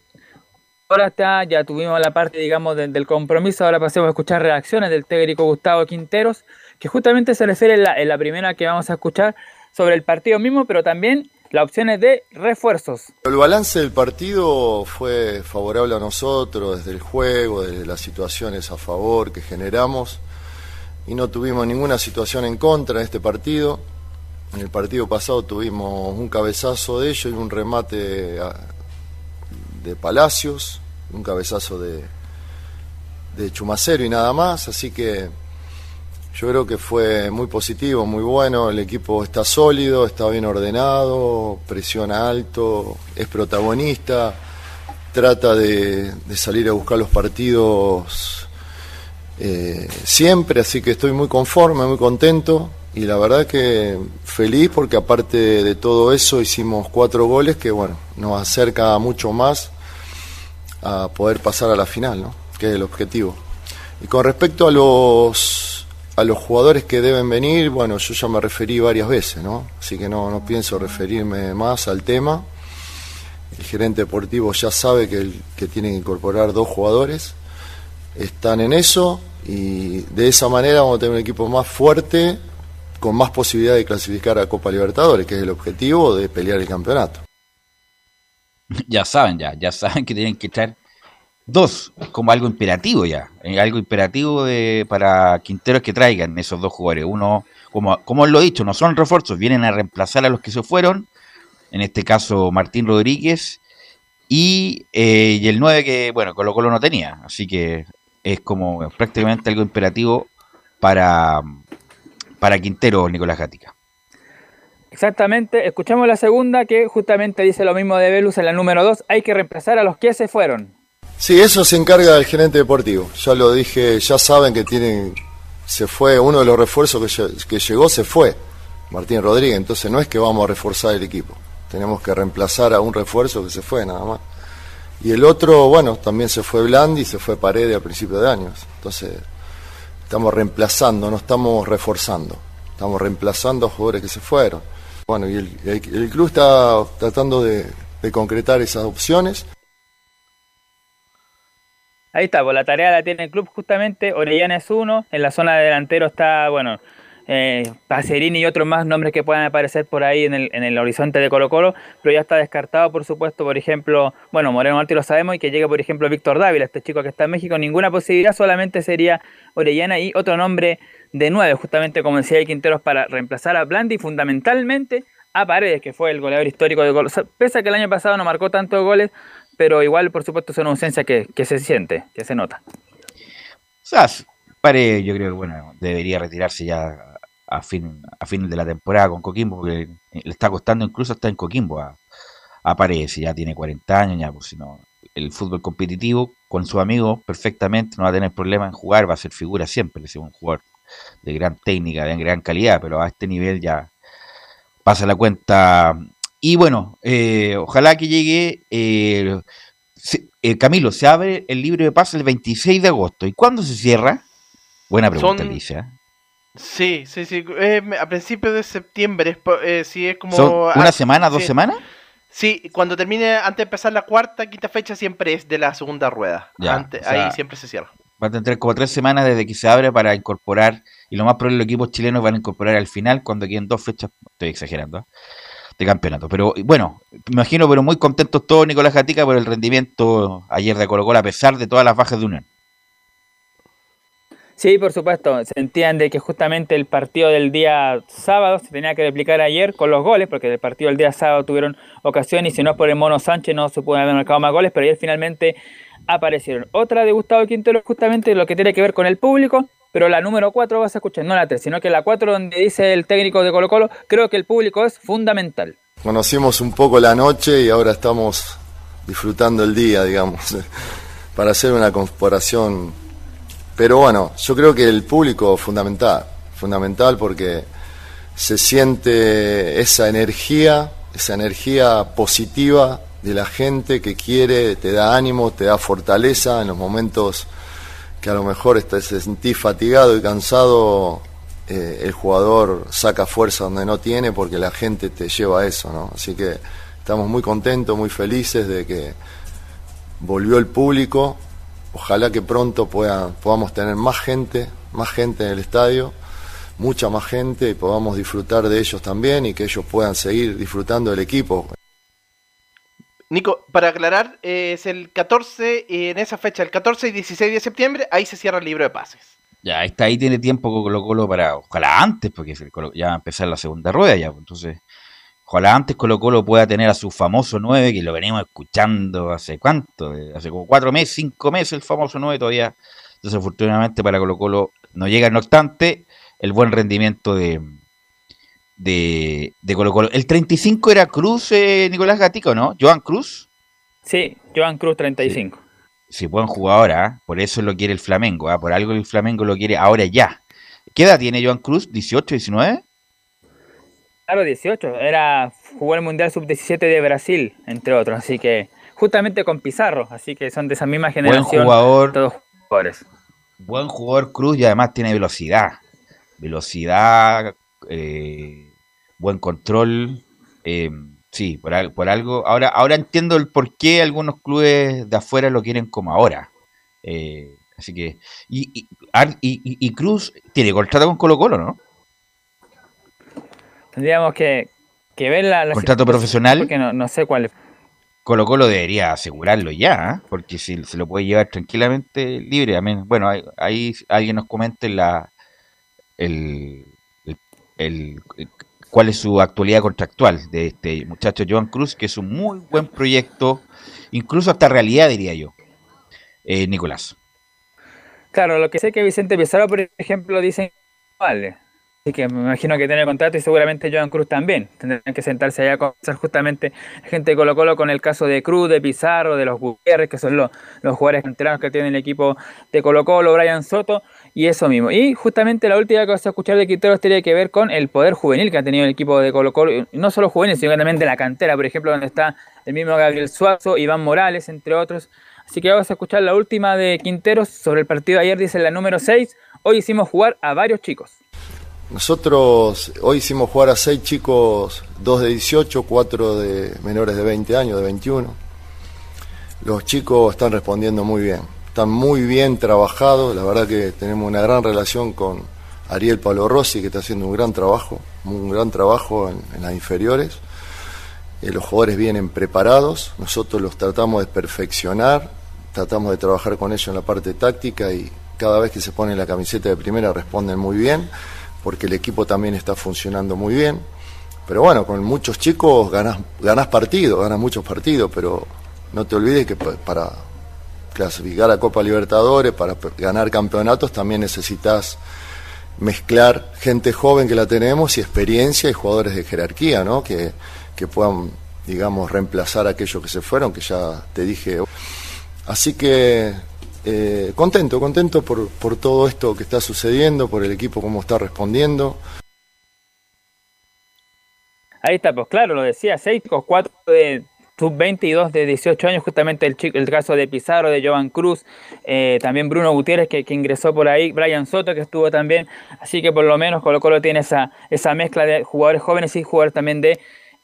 ahora está, ya tuvimos la parte, digamos, del compromiso, ahora pasemos a escuchar reacciones del técnico Gustavo Quinteros, que justamente se refiere en la, primera que vamos a escuchar sobre el partido mismo, pero también las opciones de refuerzos. El balance del partido fue favorable a nosotros desde el juego, desde las situaciones a favor que generamos y no tuvimos ninguna situación en contra en este partido. En el partido pasado tuvimos un cabezazo de ellos y un remate de Palacios, un cabezazo de, de Chumacero y nada más, así que yo creo que fue muy positivo, muy bueno, el equipo está sólido, está bien ordenado, presiona alto, es protagonista, trata de, salir a buscar los partidos eh, siempre, así que estoy muy conforme, muy contento y la verdad que feliz porque aparte de todo eso hicimos cuatro goles que bueno, nos acerca mucho más a poder pasar a la final, ¿no? que es el objetivo. Y con respecto a los, a los jugadores que deben venir, bueno, yo ya me referí varias veces, ¿no? así que no, no pienso referirme más al tema. El gerente deportivo ya sabe que, que tiene que incorporar dos jugadores, están en eso y de esa manera vamos a tener un equipo más fuerte con más posibilidad de clasificar a Copa Libertadores, que es el objetivo de pelear el campeonato. Ya saben, ya, ya saben que tienen que echar dos como algo imperativo ya, eh, algo imperativo de, para Quinteros que traigan esos dos jugadores. Uno, como, como lo he dicho, no son refuerzos, vienen a reemplazar a los que se fueron, en este caso Martín Rodríguez, y, eh, y el 9 que, bueno, Colo Colo no tenía, así que es como prácticamente algo imperativo para, para Quintero, Nicolás Gática. Exactamente, escuchamos la segunda que justamente dice lo mismo de Velus en la número 2, hay que reemplazar a los que se fueron. Sí, eso se encarga del gerente deportivo, ya lo dije, ya saben que tienen, se fue, uno de los refuerzos que, que llegó se fue, Martín Rodríguez, entonces no es que vamos a reforzar el equipo, tenemos que reemplazar a un refuerzo que se fue nada más. Y el otro, bueno, también se fue Blandi y se fue Paredes a principios de años, entonces estamos reemplazando, no estamos reforzando, estamos reemplazando a jugadores que se fueron. Bueno, y el, club está tratando de, concretar esas opciones. Ahí está, pues la tarea la tiene el club justamente, Orellana es uno, en la zona de delantero está, bueno, eh, Pacerini y otros más nombres que puedan aparecer por ahí en el, en el horizonte de Colo Colo, pero ya está descartado, por supuesto, por ejemplo, bueno, Moreno Martí lo sabemos, y que llegue, por ejemplo, Víctor Dávila, este chico que está en México, ninguna posibilidad, solamente sería Orellana y otro nombre de nueve, justamente como decía Quinteros, para reemplazar a Blandi fundamentalmente a Paredes, que fue el goleador histórico de Colo Pese a que el año pasado no marcó tantos goles, pero igual, por supuesto, es una ausencia que, se siente, que se nota. Sea, Paredes yo creo que bueno, debería retirarse ya a fin, a fin de la temporada con Coquimbo, porque le está costando incluso estar en Coquimbo a, a Paredes, ya tiene 40 años, ya, pues si no, el fútbol competitivo con su amigo perfectamente no va a tener problema en jugar, va a ser figura siempre, es un jugador de gran técnica, de gran calidad, pero a este nivel ya pasa la cuenta. Y bueno, eh, ojalá que llegue. Eh, eh, Camilo, se abre el libro de paz el 26 de agosto. ¿Y cuándo se cierra? Buena pregunta, Alicia. Sí, sí, sí. Eh, a principios de septiembre. Eh, sí, es como. ¿Una semana, dos semanas? Sí, cuando termine, antes de empezar la cuarta, quinta fecha, siempre es de la segunda rueda. ahí siempre se cierra. Va a tener como tres semanas desde que se abre para incorporar, y lo más probable los equipos chilenos van a incorporar al final cuando queden dos fechas, estoy exagerando, de campeonato. Pero bueno, me imagino, pero muy contentos todos, Nicolás Gatica, por el rendimiento ayer de Colo Colo, a pesar de todas las bajas de Unión. Sí, por supuesto. Se entiende que justamente el partido del día sábado se tenía que replicar ayer con los goles, porque el partido del día sábado tuvieron ocasión y si no es por el Mono Sánchez no se pueden haber marcado más goles, pero ayer finalmente aparecieron. Otra de Gustavo Quintero justamente lo que tiene que ver con el público, pero la número 4 vas a escuchar, no la 3, sino que la 4 donde dice el técnico de Colo Colo, creo que el público es fundamental. Conocimos un poco la noche y ahora estamos disfrutando el día, digamos, para hacer una comparación pero bueno, yo creo que el público fundamental, fundamental porque se siente esa energía, esa energía positiva de la gente que quiere, te da ánimo, te da fortaleza en los momentos que a lo mejor te sentís fatigado y cansado, eh, el jugador saca fuerza donde no tiene porque la gente te lleva a eso, ¿no? Así que estamos muy contentos, muy felices de que volvió el público, Ojalá que pronto pueda, podamos tener más gente, más gente en el estadio, mucha más gente y podamos disfrutar de ellos también y que ellos puedan seguir disfrutando del equipo. Nico, para aclarar, es el 14, en esa fecha, el 14 y 16 de septiembre, ahí se cierra el libro de pases. Ya, está ahí tiene tiempo Colo Colo para, ojalá antes, porque ya va a empezar la segunda rueda ya, pues, entonces Ojalá antes Colo Colo pueda tener a su famoso 9, que lo venimos escuchando hace cuánto, hace como cuatro meses, cinco meses el famoso 9 todavía. Desafortunadamente para Colo Colo no llega, no obstante, el buen rendimiento de, de, Colo Colo. El 35 era Cruz, eh, Nicolás Gatico, ¿no? Joan Cruz. Sí, Joan Cruz 35. Sí, buen jugador, ¿ah? por eso lo quiere el Flamengo, ¿ah? por algo el Flamengo lo quiere ahora ya. ¿Qué edad tiene Joan Cruz? ¿18, 19? Claro, 18. Era, jugó el Mundial Sub-17 de Brasil, entre otros. Así que, justamente con Pizarro. Así que son de esa misma generación. Buen jugador. Todos jugadores. Buen jugador Cruz y además tiene velocidad. Velocidad, eh, buen control. Eh, sí, por, por, algo. Ahora, ahora entiendo el por qué algunos clubes de afuera lo quieren como ahora. Eh, así que. Y, y, y, Cruz tiene contrato con Colo Colo, ¿no? Tendríamos que, que ver la, contrato profesional. Porque no, sé cuál es. Colo Colo debería asegurarlo ya, ¿eh? porque si se lo puede llevar tranquilamente libre. Bueno, ahí, alguien nos comente la, el, el, cuál es su actualidad contractual de este muchacho Joan Cruz, que es un muy buen proyecto, incluso hasta realidad diría yo, eh, Nicolás. Claro, lo que sé que Vicente Pizarro, por ejemplo, dice vale, Así que me imagino que tiene contrato y seguramente Joan Cruz también. Tendrán que sentarse allá a conversar justamente gente de Colo Colo con el caso de Cruz, de Pizarro, de los Gutiérrez, que son los, los jugadores canteranos que tiene el equipo de Colo Colo, Brian Soto, y eso mismo. Y justamente la última que vas a escuchar de Quinteros tiene que ver con el poder juvenil que ha tenido el equipo de Colo Colo, no solo juvenil, sino también de la cantera, por ejemplo, donde está el mismo Gabriel Suazo, Iván Morales, entre otros. Así que vamos a escuchar la última de Quinteros sobre el partido de ayer, dice la número 6. Hoy hicimos jugar a varios chicos. Nosotros hoy hicimos jugar a seis chicos, dos de 18, cuatro de menores de 20 años, de 21. Los chicos están respondiendo muy bien, están muy bien trabajados, la verdad que tenemos una gran relación con Ariel Pablo Rossi, que está haciendo un gran trabajo, un gran trabajo en, las inferiores. Eh, los jugadores vienen preparados, nosotros los tratamos de perfeccionar, tratamos de trabajar con ellos en la parte táctica y cada vez que se ponen la camiseta de primera responden muy bien, porque el equipo también está funcionando muy bien. Pero bueno, con muchos chicos ganas, ganas partidos, ganas muchos partidos, pero no te olvides que para clasificar a Copa Libertadores, para ganar campeonatos, también necesitas mezclar gente joven que la tenemos y experiencia y jugadores de jerarquía, ¿no? Que, que puedan, digamos, reemplazar a aquellos que se fueron, que ya te dije. Así que eh, contento, contento por, por todo esto que está sucediendo, por el equipo cómo está respondiendo. Ahí está, pues claro, lo decía, 6 o 4 de sub-22 de 18 años, justamente el, el caso de Pizarro, de Jovan Cruz, eh, también Bruno Gutiérrez que, que, ingresó por ahí, Brian Soto que estuvo también, así que por lo menos Colo Colo tiene esa, esa mezcla de jugadores jóvenes y jugadores también de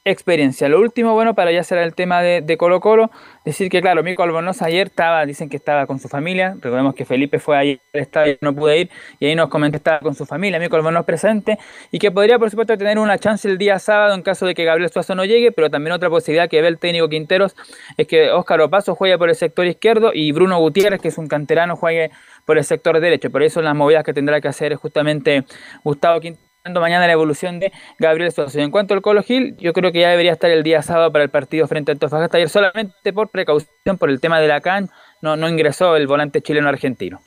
experiencia. Lo último, bueno, para ya será el tema de, Colo Colo, decir que claro, Mico Albornoz ayer estaba, dicen que estaba con su familia, recordemos que Felipe fue ahí al estadio, no pude ir, y ahí nos comentó que estaba con su familia, Mico Albornoz presente, y que podría por supuesto tener una chance el día sábado en caso de que Gabriel Suazo no llegue, pero también otra posibilidad que ve el técnico Quinteros es que Óscar Opaso juegue por el sector izquierdo y Bruno Gutiérrez, que es un canterano, juegue por el sector derecho. Por eso las movidas que tendrá que hacer justamente Gustavo Quinteros mañana la evolución de Gabriel Sosa. En cuanto al Colo Gil, yo creo que ya debería estar el día sábado para el partido frente a Antofagasta. Ayer solamente por precaución por el tema de la CAN no, no ingresó el volante chileno argentino.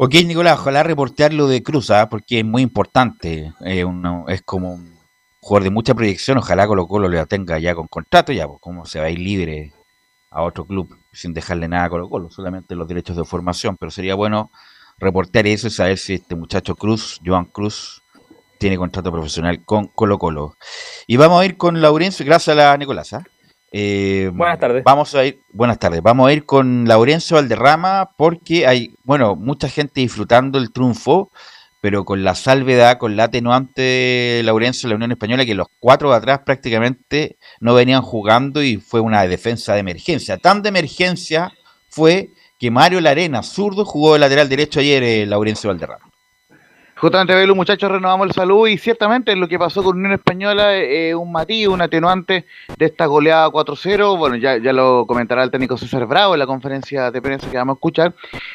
Ok, Nicolás, ojalá reportear lo de Cruz, ¿ah? porque es muy importante. es como un jugador de mucha proyección. Ojalá Colo Colo lo tenga ya con contrato, ya, pues, como se va a ir libre a otro club sin dejarle nada a Colo Colo, solamente los derechos de formación. Pero sería bueno reportear eso y saber si este muchacho Cruz, Joan Cruz, tiene contrato profesional con Colo Colo. Y vamos a ir con Laurencio, gracias a la Nicolás. ¿ah? Eh, buenas tardes. Vamos a ir, buenas tardes. Vamos a ir con Laurencio Valderrama porque hay, bueno, mucha gente disfrutando el triunfo, pero con la salvedad, con la atenuante Laurencio de la Unión Española, que los cuatro de atrás prácticamente no venían jugando y fue una defensa de emergencia. Tan de emergencia fue que Mario Larena, zurdo, jugó de lateral derecho ayer, eh, Laurencio Valderrama. Justamente, Belu, muchachos, renovamos el saludo y ciertamente lo que pasó con Unión Española es un matiz, un atenuante de esta goleada 4-0. Bueno, ya, ya lo comentará el técnico César Bravo en la conferencia de prensa que vamos a escuchar.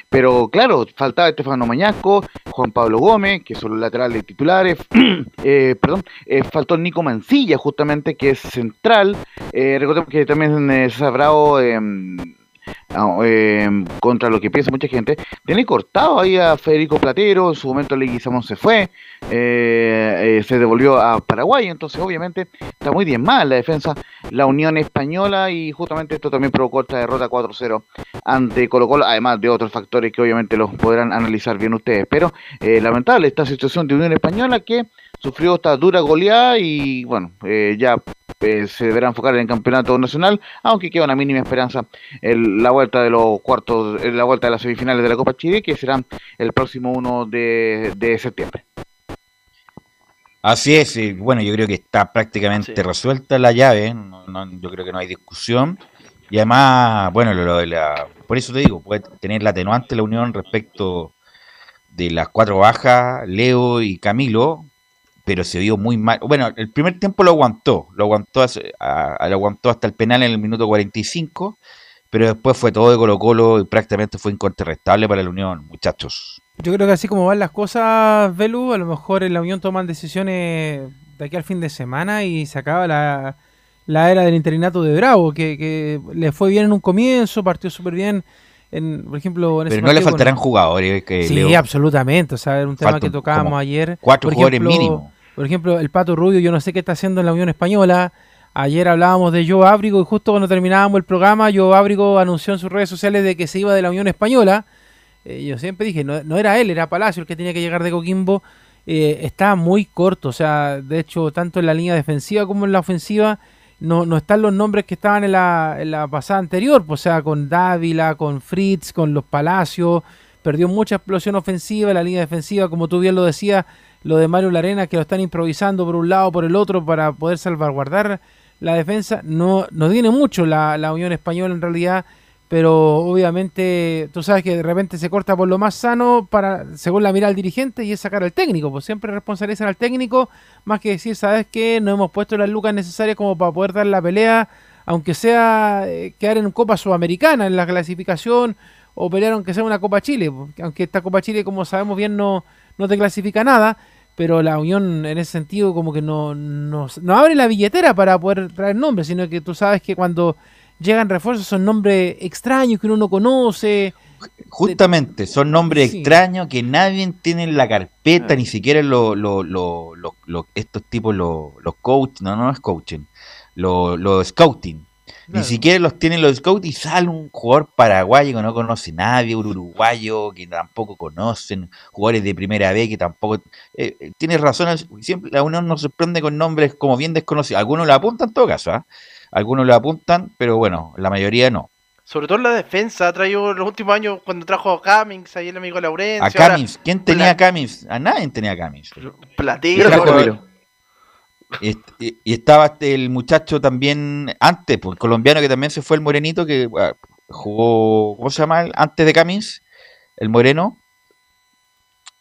Pero claro, faltaba Estefano Mañasco, Juan Pablo Gómez, que son los laterales titulares. eh, perdón, eh, faltó Nico Mancilla, justamente, que es central. Eh, recordemos que también eh, César Bravo em, eh, contra lo que piensa mucha gente, tiene cortado ahí a Federico Platero, en su momento Leguizamón se fue, eh, eh, se devolvió a Paraguay, entonces obviamente está muy bien mal la defensa, la Unión Española y justamente esto también provocó esta derrota 4-0 ante Colo Colo, además de otros factores que obviamente los podrán analizar bien ustedes, pero lamentable esta situación de Unión Española que sufrió esta dura goleada y bueno, ya eh, se deberá enfocar en el campeonato nacional, aunque queda una mínima esperanza en la vuelta de los cuartos, en la vuelta de las semifinales de la Copa Chile, que serán el próximo 1 de, septiembre. Así es, bueno, yo creo que está prácticamente resuelta la llave, yo creo que no hay discusión. Y además, bueno, lo, la, por eso te digo, puede tener la atenuante la unión respecto de las cuatro bajas, Leo y Camilo, pero se vio muy mal. Bueno, el primer tiempo lo aguantó, lo aguantó, lo aguantó hasta el penal en el minuto 45, pero después fue todo de Colo Colo y prácticamente fue incontrastable para la Unión, muchachos. Yo creo que así como van las cosas, Velu, a lo mejor en la Unión toman decisiones de aquí al fin de semana y se acaba la, era del interinato de Bravo, que, le fue bien en un comienzo, partió súper bien. En, por ejemplo, en Pero no le faltarán jugadores. Que sí, absolutamente. O sea, era un tema que tocábamos ayer. Cuatro jugadores mínimo. Por ejemplo, el Pato Rubio, yo no sé qué está haciendo en la Unión Española. Ayer hablábamos de Joe Ábrigo y justo cuando terminábamos el programa, Joe Ábrigo anunció en sus redes sociales de que se iba de la Unión Española. Eh, yo siempre dije, no, era él, era Palacio el que tenía que llegar de Coquimbo. Eh, está muy corto, o sea, de hecho, tanto en la línea defensiva como en la ofensiva, no, no están los nombres que estaban en la, en la pasada anterior, pues, o sea, con Dávila, con Fritz, con los Palacios, perdió mucha explosión ofensiva, la línea defensiva, como tú bien lo decías, lo de Mario Larena, que lo están improvisando por un lado por el otro para poder salvaguardar la defensa. No, no tiene mucho la, Unión Española en realidad pero obviamente tú sabes que de repente se corta por lo más sano para según la mirada del dirigente y es sacar al técnico, pues siempre responsabilizan al técnico más que decir, sabes que no hemos puesto las lucas necesarias como para poder dar la pelea, aunque sea eh, quedar en Copa Sudamericana en la clasificación o pelear aunque sea una Copa Chile, aunque esta Copa Chile como sabemos bien no, no te clasifica nada, pero la Unión en ese sentido como que no, no, no abre la billetera para poder traer nombres, sino que tú sabes que cuando llegan refuerzos, son nombres extraños que uno no conoce. Justamente, son nombres extraños que nadie tiene en la carpeta, ni siquiera lo, lo, lo, estos tipos, los coach, no, no es coaching, los scouting. Ni siquiera los tienen los scouts y sale un jugador paraguayo que no conoce nadie, un uruguayo que tampoco conocen, jugadores de primera vez que tampoco... Eh, eh tienes razón, siempre la Unión nos sorprende con nombres como bien desconocidos. Algunos lo apuntan en todo caso, ¿ah? Algunos lo apuntan, pero bueno, la mayoría no. Sobre todo la defensa, ha traído los últimos años cuando trajo a Cummings, ahí el amigo Laurencio. A Cummings, ¿quién tenía a Cummings? A nadie tenía a Cummings. Platero. Y, y, estaba este, el muchacho también antes, pues, el colombiano que también se fue el morenito que ah, jugó, ¿cómo se llama? Antes de Cummings, el moreno.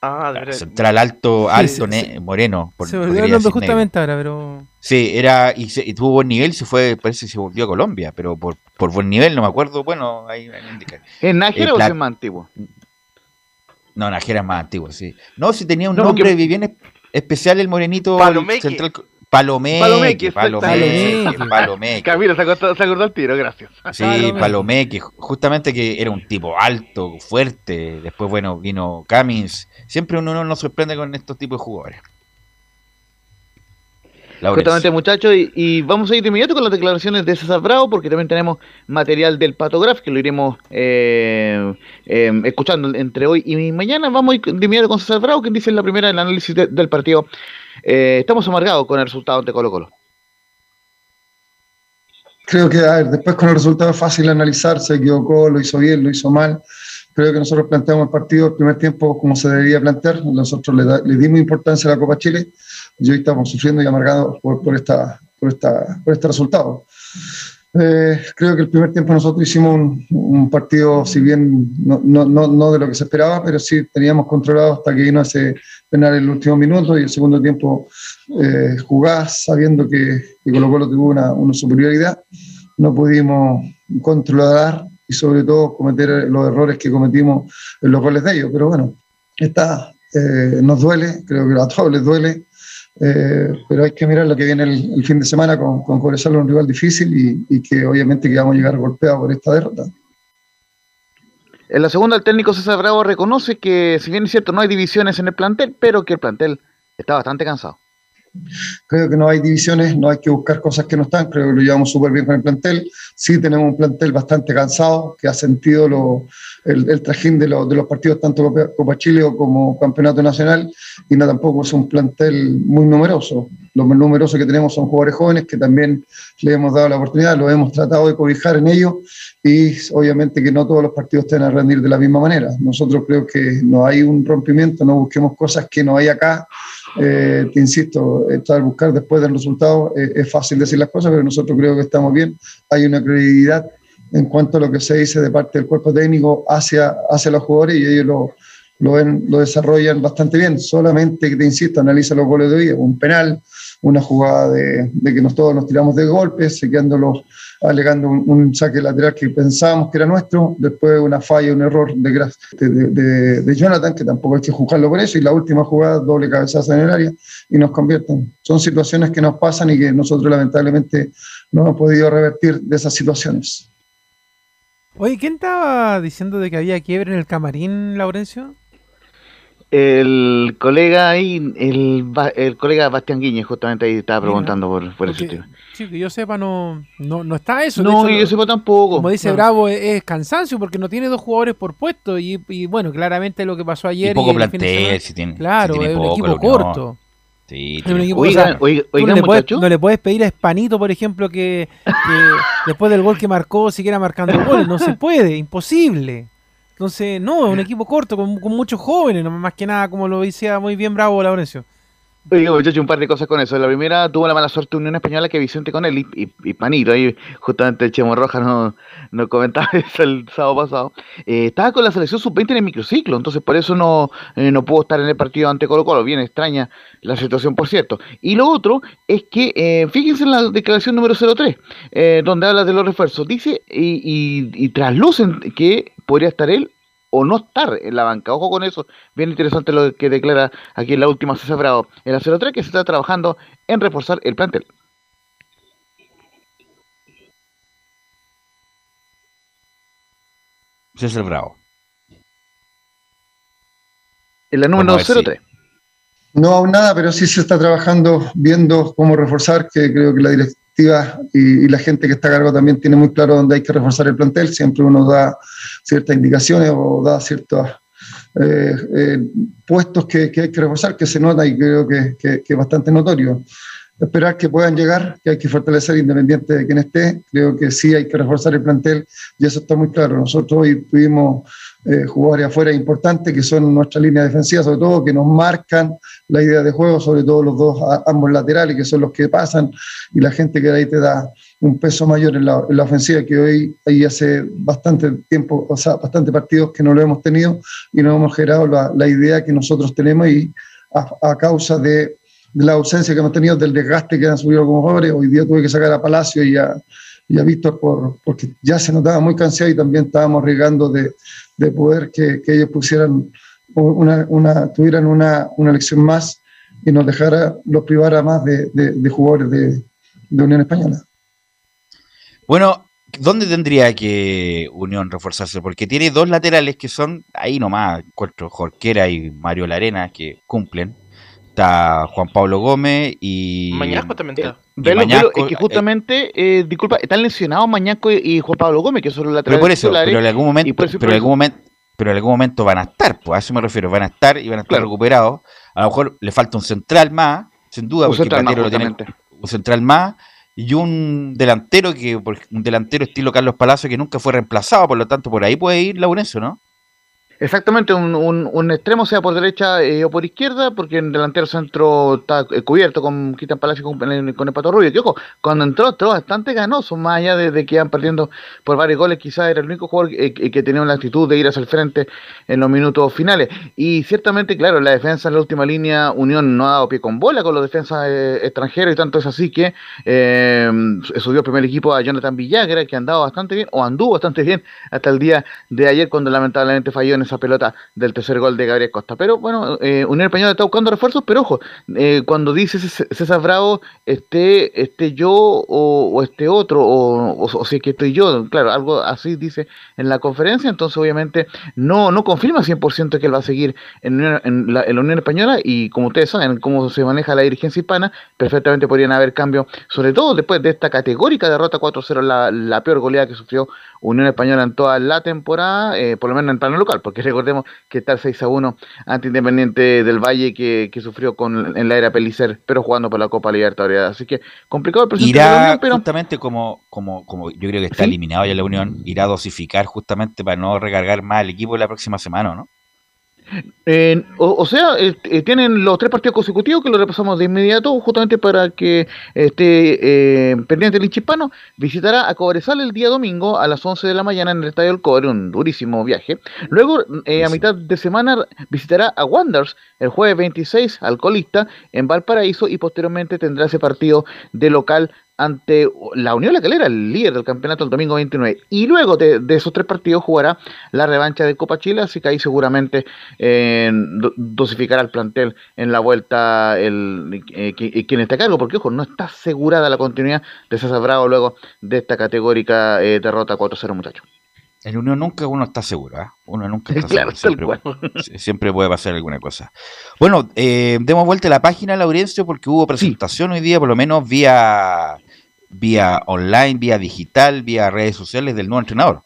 Ah, de Central alto, alto, moreno. Por, se volvió hablando justamente ahora, pero. Sí, era, y, tuvo buen nivel, se fue, parece que se volvió a Colombia, pero por, por buen nivel, no me acuerdo, bueno, ahí, ¿Es Nájera o es más antiguo? No, Nájera es más antiguo, sí. No, si tenía un nombre bien especial el morenito central. Palomeque, Palomeque, Palomeque. Camilo se acordó, se acordó el tiro, gracias. Sí, Palomeque, justamente que era un tipo alto, fuerte. Después, bueno, vino Camins. Siempre uno nos sorprende con estos tipos de jugadores. Justamente, muchachos, y, vamos a ir de inmediato con las declaraciones de César Bravo, porque también tenemos material del Patograph que lo iremos eh, eh, escuchando entre hoy y mañana. Vamos a ir de inmediato con César Bravo, que dice en la primera el análisis del partido eh, estamos amargados con el resultado ante Colo Colo. Creo que, a ver, después con el resultado es fácil analizar, se equivocó, lo hizo bien, lo hizo mal. Creo que nosotros planteamos el partido el primer tiempo como se debería plantear. Nosotros le, dimos importancia a la Copa Chile y hoy estamos sufriendo y amargados por, esta, por, esta, por este resultado. Eh, creo que el primer tiempo nosotros hicimos un, partido, si bien no, no, no, de lo que se esperaba, pero sí teníamos controlado hasta que vino ese penal en el último minuto y el segundo tiempo eh, jugar sabiendo que, que Colo Colo tuvo una, una, superioridad. No pudimos controlar y sobre todo cometer los errores que cometimos en los goles de ellos. Pero bueno, está, eh, nos duele, creo que a todos les duele eh, pero hay que mirar lo que viene el, fin de semana con, con Cobresal, un rival difícil y, que obviamente que vamos a llegar golpeados por esta derrota. En la segunda, el técnico César Bravo reconoce que, si bien es cierto, no hay divisiones en el plantel, pero que el plantel está bastante cansado. Creo que no hay divisiones, no hay que buscar cosas que no están, creo que lo llevamos súper bien con el plantel. Sí tenemos un plantel bastante cansado, que ha sentido lo, el, trajín de, de, los partidos tanto Copa Chile como Campeonato Nacional y no tampoco es un plantel muy numeroso. Lo más numeroso que tenemos son jugadores jóvenes que también le hemos dado la oportunidad, lo hemos tratado de cobijar en ellos y obviamente que no todos los partidos tienen a rendir de la misma manera. Nosotros creo que no hay un rompimiento, no busquemos cosas que no hay acá. Eh, te insisto, estar buscar después del resultado eh, es fácil decir las cosas, pero nosotros creo que estamos bien. Hay una credibilidad en cuanto a lo que se dice de parte del cuerpo técnico hacia, hacia los jugadores y ellos lo, lo, ven, lo desarrollan bastante bien. Solamente te insisto, analiza los goles de hoy, un penal, una jugada de, que nos, todos nos tiramos de golpes, los alegando un, un, saque lateral que pensábamos que era nuestro, después una falla, un error de, de, de, Jonathan, que tampoco hay que juzgarlo por eso, y la última jugada, doble cabezazo en el área, y nos convierten. Son situaciones que nos pasan y que nosotros lamentablemente no hemos podido revertir de esas situaciones. Oye, ¿quién estaba diciendo de que había quiebre en el camarín, Laurencio? El colega ahí, el, el colega Bastián Guiñez, justamente ahí estaba preguntando por, por ese tema. Sí, que yo sepa, no, no, no está eso. No, yo sepa tampoco. Como dice Bravo, es, cansancio porque no tiene dos jugadores por puesto. Y, y bueno, claramente lo que pasó ayer. Y poco plantel, si tiene. Claro, es un equipo corto. Sí, oigan, no, le puedes, no, le puedes, pedir a Espanito, por ejemplo, que, después del gol que marcó siguiera marcando gol. No se puede, imposible. Entonces, no, es un equipo corto, con, muchos jóvenes, más que nada, como lo decía muy bien Bravo Laurencio. Oye, muchachos, un par de cosas con eso. La primera, tuvo la mala suerte Unión Española que Vicente con él y, y, Panito. Ahí justamente el Chemo Roja nos no comentaba eso el sábado pasado. Eh, estaba con la selección sub-20 en el microciclo, entonces por eso no, eh, no pudo estar en el partido ante Colo Colo. Bien extraña la situación, por cierto. Y lo otro es que, eh, fíjense en la declaración número 03, donde habla de los refuerzos. Dice y, y, y traslucen que podría estar él o no estar en la banca. Ojo con eso, bien interesante lo que declara aquí en la última César Bravo, en la 03 que se está trabajando en reforzar el plantel. César Bravo. En la número 03. No aún nada, pero sí se está trabajando viendo cómo reforzar, que creo que la y, la gente que está a cargo también tiene muy claro dónde hay que reforzar el plantel. Siempre uno da ciertas indicaciones o da ciertos eh, eh, puestos que, hay que reforzar, que se nota y creo que, que, es bastante notorio. Esperar que puedan llegar, que hay que fortalecer independiente de quien esté. Creo que sí hay que reforzar el plantel y eso está muy claro. Nosotros hoy tuvimos eh, jugadores afuera importantes que son nuestra línea defensiva, sobre todo, que nos marcan la idea de juego, sobre todo los dos ambos laterales, que son los que pasan y la gente que ahí te da un peso mayor en la, ofensiva que hoy hay hace bastante tiempo, o sea, bastante partidos que no lo hemos tenido y no hemos generado la, idea que nosotros tenemos y a, causa de, la ausencia que hemos tenido, del desgaste que han subido como jugadores, hoy día tuve que sacar a Palacio y a, a Víctor por, porque ya se notaba muy cansado y también estábamos arriesgando de, de poder que, que, ellos pusieran una, una tuvieran una, una elección más y nos dejara, los privara más de, de jugadores de Unión Española. Bueno, ¿dónde tendría que Unión reforzarse? Porque tiene dos laterales que son ahí nomás, cuatro Jorquera y Mario Larena, que cumplen. Está Juan Pablo Gómez y. Mañasco también está. es que justamente, eh, disculpa, están lesionados Mañasco y, Juan Pablo Gómez, que son los laterales. Pero por eso, pero en algún momento, pero en algún momento, pero en algún momento van a estar, pues a eso me refiero, van a estar y van a estar recuperados. A lo mejor le falta un central más, sin duda, un porque central lo tiene, un central más y un delantero que un delantero estilo Carlos Palacio que nunca fue reemplazado, por lo tanto por ahí puede ir Laurencio, ¿no? Exactamente, un, un, extremo sea por derecha eh, o por izquierda, porque en delantero centro está eh, cubierto con Quitan Palacio con, con, el Pato Rubio. Que ojo, cuando entró, entró bastante ganoso, más allá de, que iban perdiendo por varios goles, quizás era el único jugador eh, que tenía la actitud de ir hacia el frente en los minutos finales. Y ciertamente, claro, la defensa en la última línea, Unión no ha dado pie con bola con los defensas extranjeros, y tanto es así que subió el primer equipo a Jonathan Villagra, que andaba bastante bien, o anduvo bastante bien hasta el día de ayer, cuando lamentablemente falló en esa pelota del tercer gol de Gabriel Costa. Pero bueno, eh, Unión Española está buscando refuerzos, pero ojo, eh, cuando dice César Bravo, esté, esté yo o, este otro, o, o, si es que estoy yo, claro, algo así dice en la conferencia, entonces obviamente no, no confirma 100% que él va a seguir en, la, Unión Española y como ustedes saben cómo se maneja la dirigencia hispana, perfectamente podrían haber cambios, sobre todo después de esta categórica derrota 4-0, la, la peor goleada que sufrió Unión Española en toda la temporada, eh, por lo menos en plano local, porque recordemos que está el 6 a 1 ante Independiente del Valle que, sufrió con en la era Pelicer, pero jugando por la Copa Libertadores. Así que complicado el proceso irá, pero justamente como, como, como yo creo que está eliminado ya la Unión, irá a dosificar justamente para no recargar más el equipo la próxima semana, ¿no? O, sea, eh, tienen los tres partidos consecutivos que lo repasamos de inmediato, justamente para que esté eh, pendiente el hinchispano. Visitará a Cobresal el día domingo a las 11 de la mañana en el Estadio del Cobre, un durísimo viaje. Luego, eh, a mitad de semana, visitará a Wanderers el jueves 26, alcoholista, en Valparaíso, y posteriormente tendrá ese partido de local ante la Unión La Calera, el líder del campeonato el domingo 29. Y luego de, esos tres partidos jugará la revancha de Copa Chile, así que ahí seguramente eh, dosificará el plantel en la vuelta el, eh, quien está a cargo, porque ojo, no está asegurada la continuidad de César Bravo luego de esta categórica eh, derrota 4-0, muchachos. En Unión nunca uno está seguro, ¿eh? Uno nunca está seguro. Siempre, siempre, puede pasar alguna cosa. Bueno, eh, demos vuelta a la página, Laurencio, porque hubo presentación hoy día, por lo menos vía, vía online, vía digital, vía redes sociales del nuevo entrenador.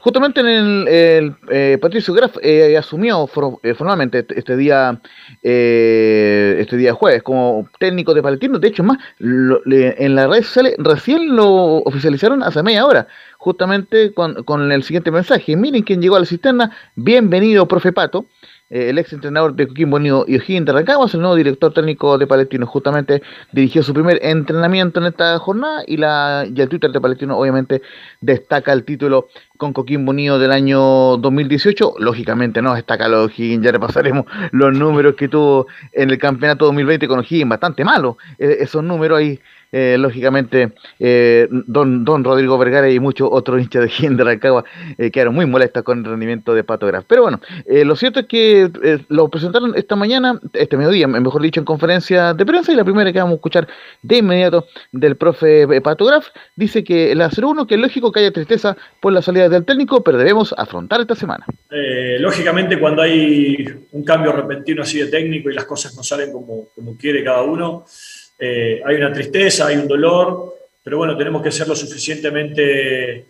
Justamente en el, eh, Patricio Graf eh, asumió eh, formalmente este, este día este día jueves como técnico de Palestino. De hecho, más en las redes sociales recién lo oficializaron hace media hora, justamente con, con el siguiente mensaje. Miren quién llegó a la cisterna. Bienvenido, profe Pato el ex entrenador de Coquimbo Unido y O'Higgins de el nuevo director técnico de Palestino. Justamente dirigió su primer entrenamiento en esta jornada y, la, y el Twitter de Palestino obviamente destaca el título con Coquimbo Unido del año 2018. Lógicamente no destaca lo de O'Higgins, ya repasaremos los números que tuvo en el campeonato 2020 con O'Higgins, bastante malo esos números ahí eh, lógicamente, eh, don, don Rodrigo Vergara y muchos otros hinchas de Gien de Rancagua eh, quedaron muy molestos con el rendimiento de Pato Graf. Pero bueno, lo cierto es que lo presentaron esta mañana, este mediodía, mejor dicho, en conferencia de prensa, y la primera que vamos a escuchar de inmediato del profe Pato Graf dice que la 0-1, que es lógico que haya tristeza por la salida del técnico, pero debemos afrontar esta semana. lógicamente, cuando hay un cambio repentino así de técnico y las cosas no salen como, como quiere cada uno, eh, hay una tristeza, hay un dolor, pero bueno, tenemos que ser lo suficientemente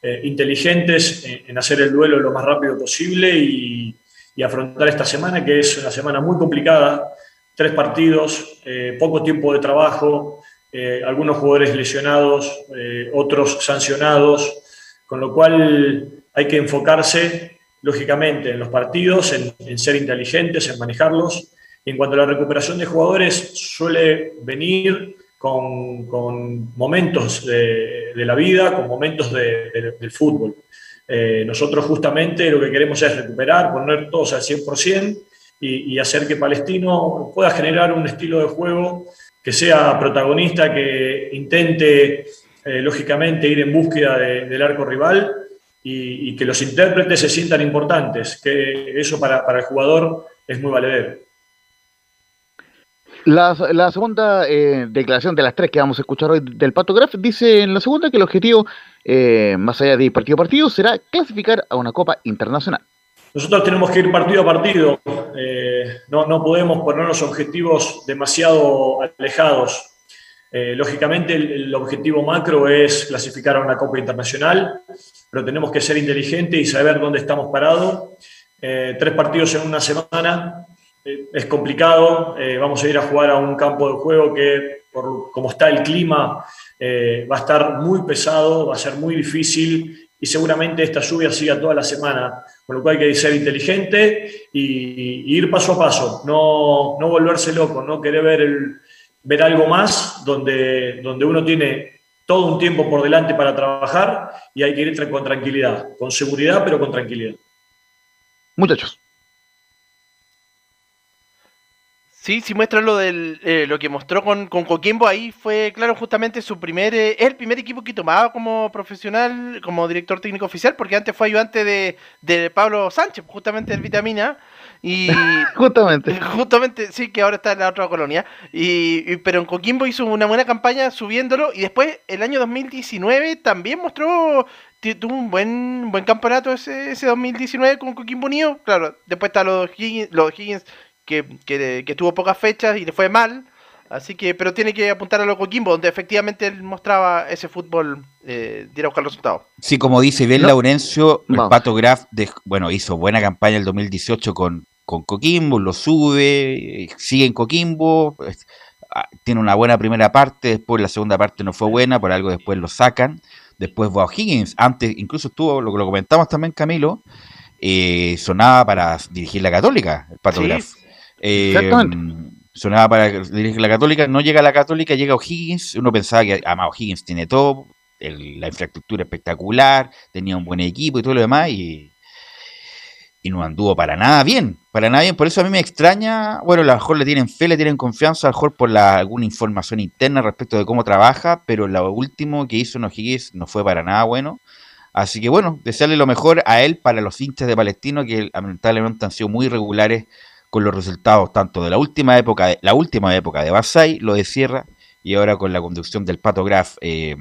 eh, inteligentes en, hacer el duelo lo más rápido posible y, afrontar esta semana, que es una semana muy complicada, tres partidos, eh, poco tiempo de trabajo, algunos jugadores lesionados, otros sancionados, con lo cual hay que enfocarse, lógicamente, en los partidos, en ser inteligentes, en manejarlos en cuanto a la recuperación de jugadores, suele venir con, momentos de, la vida, con momentos del fútbol. Eh, nosotros justamente lo que queremos es recuperar, poner todos al 100% y, y hacer que Palestino pueda generar un estilo de juego que sea protagonista, que intente, eh, lógicamente, ir en búsqueda del arco rival y, que los intérpretes se sientan importantes, que eso para, para el jugador es muy valedero. La, la segunda eh, declaración de las tres que vamos a escuchar hoy del Pato Graf dice en la segunda que el objetivo, eh, más allá de partido a partido, será clasificar a una Copa Internacional. Nosotros tenemos que ir partido a partido, eh, no, no podemos ponernos objetivos demasiado alejados. lógicamente el, el, objetivo macro es clasificar a una Copa Internacional, pero tenemos que ser inteligentes y saber dónde estamos parados. tres partidos en una semana eh, es complicado. Eh, vamos a ir a jugar a un campo de juego que, por como está el clima, eh, va a estar muy pesado, va a ser muy difícil y seguramente esta lluvia siga toda la semana. Con lo cual hay que ser inteligente y, ir paso a paso, no, no, volverse loco, no querer ver, ver algo más donde, donde uno tiene todo un tiempo por delante para trabajar y hay que ir con tranquilidad, con seguridad, pero con tranquilidad. Muchachos. Sí, si muestra lo del eh, lo que mostró con, con Coquimbo, ahí fue, claro, justamente su primer, eh, el primer equipo que tomaba como profesional, como director técnico oficial, porque antes fue ayudante de, de Pablo Sánchez, justamente el Vitamina, y justamente, justamente, sí, que ahora está en la otra colonia, y, pero en Coquimbo hizo una buena campaña subiéndolo, y después el año 2019 también mostró tuvo un buen buen campeonato ese, ese 2019 con Coquimbo Unido. Claro, después está los Higgins, los Higgins que, que, tuvo pocas fechas y le fue mal. Así que, pero tiene que apuntar a lo Coquimbo, donde efectivamente él mostraba ese fútbol eh, de ir a buscar resultados. Sí, como dice bien Laurencio, el Pato Graf bueno, hizo buena campaña el 2018 con, con Coquimbo, lo sube, sigue en Coquimbo, ah, tiene una buena primera parte, después la segunda parte no fue buena, por algo después lo sacan. Después va Higgins, antes incluso estuvo, lo que lo comentamos también Camilo, eh, sonaba para dirigir la Católica, el Pato Graf. Eh, sonaba para la Católica, no llega la Católica, llega O'Higgins. Uno pensaba que además O'Higgins tiene todo, la infraestructura espectacular, tenía un buen equipo y todo lo demás, y, y no anduvo para nada bien, para nada bien. Por eso a mí me extraña, bueno, a lo mejor le tienen fe, le tienen confianza, a lo mejor por la, alguna información interna respecto de cómo trabaja, pero lo último que hizo en O'Higgins no fue para nada bueno. Así que bueno, desearle lo mejor a él para los hinchas de Palestino, que lamentablemente han sido muy irregulares con los resultados tanto de la última época, de, la última época de Basay, lo de Sierra, y ahora con la conducción del Pato Graf eh,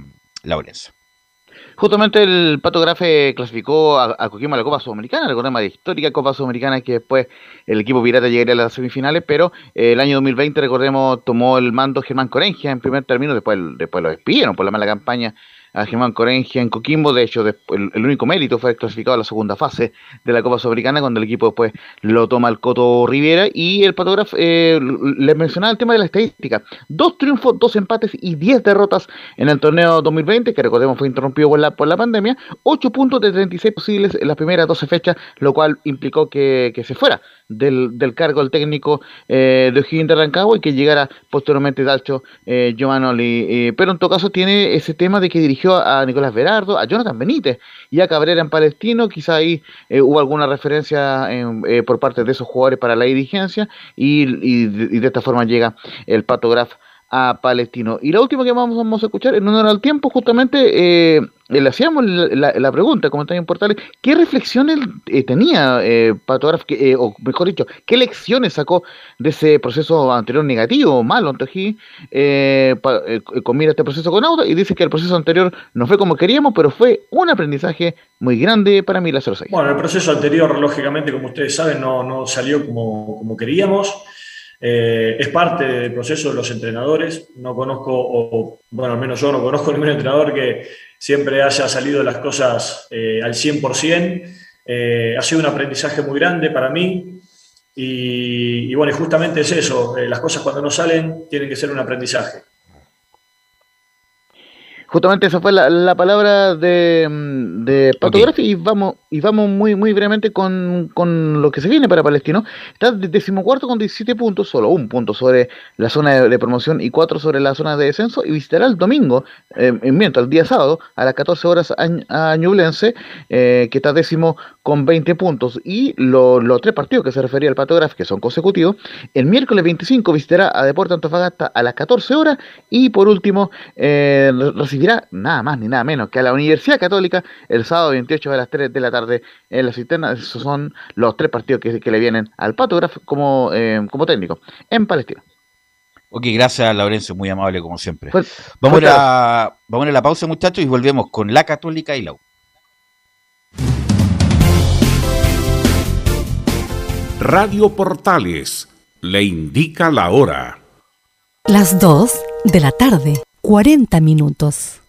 Justamente el Pato Graf eh, clasificó a, a, Coquimbo a la Copa Sudamericana, recordemos la histórica Copa Sudamericana que después el equipo pirata llegaría a las semifinales, pero eh, el año 2020, recordemos, tomó el mando Germán Corengia en primer término, después, después lo despidieron por la mala campaña a Germán Corengia en Coquimbo. De hecho, el, único mérito fue clasificado a la segunda fase de la Copa Sudamericana, cuando el equipo después lo toma el Coto Rivera. Y el patógrafo eh, les mencionaba el tema de la estadística: dos triunfos, dos empates y diez derrotas en el torneo 2020, que recordemos fue interrumpido por la, por la pandemia. Ocho puntos de 36 posibles en las primeras 12 fechas, lo cual implicó que, se fuera del, cargo el técnico eh, de O'Higgins de Rancagua y que llegara posteriormente Dalcho eh. Eh, pero en todo caso tiene ese tema de que a Nicolás Berardo, a Jonathan Benítez y a Cabrera en Palestino. Quizá ahí eh, hubo alguna referencia por parte de esos jugadores para la dirigencia y, y, de, esta forma llega el patograf Palestino. Y la última que vamos, vamos a escuchar, en honor al tiempo, justamente eh, le hacíamos la, pregunta, como también Portales, ¿qué reflexiones eh, tenía eh, eh, o mejor dicho, qué lecciones sacó de ese proceso anterior negativo, malo, entonces, eh, eh, con mira este proceso con Auda? Y dice que el proceso anterior no fue como queríamos, pero fue un aprendizaje muy grande para mí la 06. Bueno, el proceso anterior, lógicamente, como ustedes saben, no, no salió como, como queríamos. Eh, es parte del proceso de los entrenadores. No conozco, o bueno, al menos yo no conozco ningún entrenador que siempre haya salido las cosas eh, al 100%. Eh, ha sido un aprendizaje muy grande para mí. Y, y bueno, justamente es eso. las cosas cuando no salen tienen que ser un aprendizaje. Justamente esa fue la, palabra de, mm, de y vamos, y vamos muy, muy brevemente con, lo que se viene para Palestino. Está decimocuarto con 17 puntos, solo un punto sobre la zona de, promoción y cuatro sobre la zona de descenso, y visitará el domingo, eh, miento, el día sábado, a las 14 horas a, Ñublense, eh, que está décimo con 20 puntos. Y los tres partidos que se refería al Patograf, que son consecutivos, el miércoles 25 visitará a Deporte Antofagasta a las 14 horas, y por último, eh, nada más ni nada menos que a la Universidad Católica el sábado 28 a las 3 de la tarde en la cisterna. Esos son los tres partidos que, le vienen al Patograf como, eh, como técnico en Palestina. Ok, gracias Laurencio, muy amable como siempre. vamos, a, vamos a la pausa muchachos y volvemos con la Católica y la U. Radio Portales le indica la hora. Las 2 de la tarde, 40 minutos.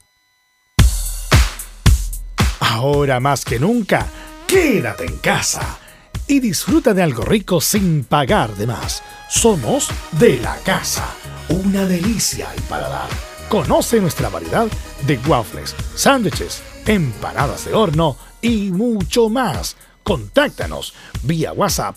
Ahora más que nunca, quédate en casa y disfruta de algo rico sin pagar de más. Somos de la casa, una delicia al paladar. Conoce nuestra variedad de waffles, sándwiches, empanadas de horno y mucho más. Contáctanos vía WhatsApp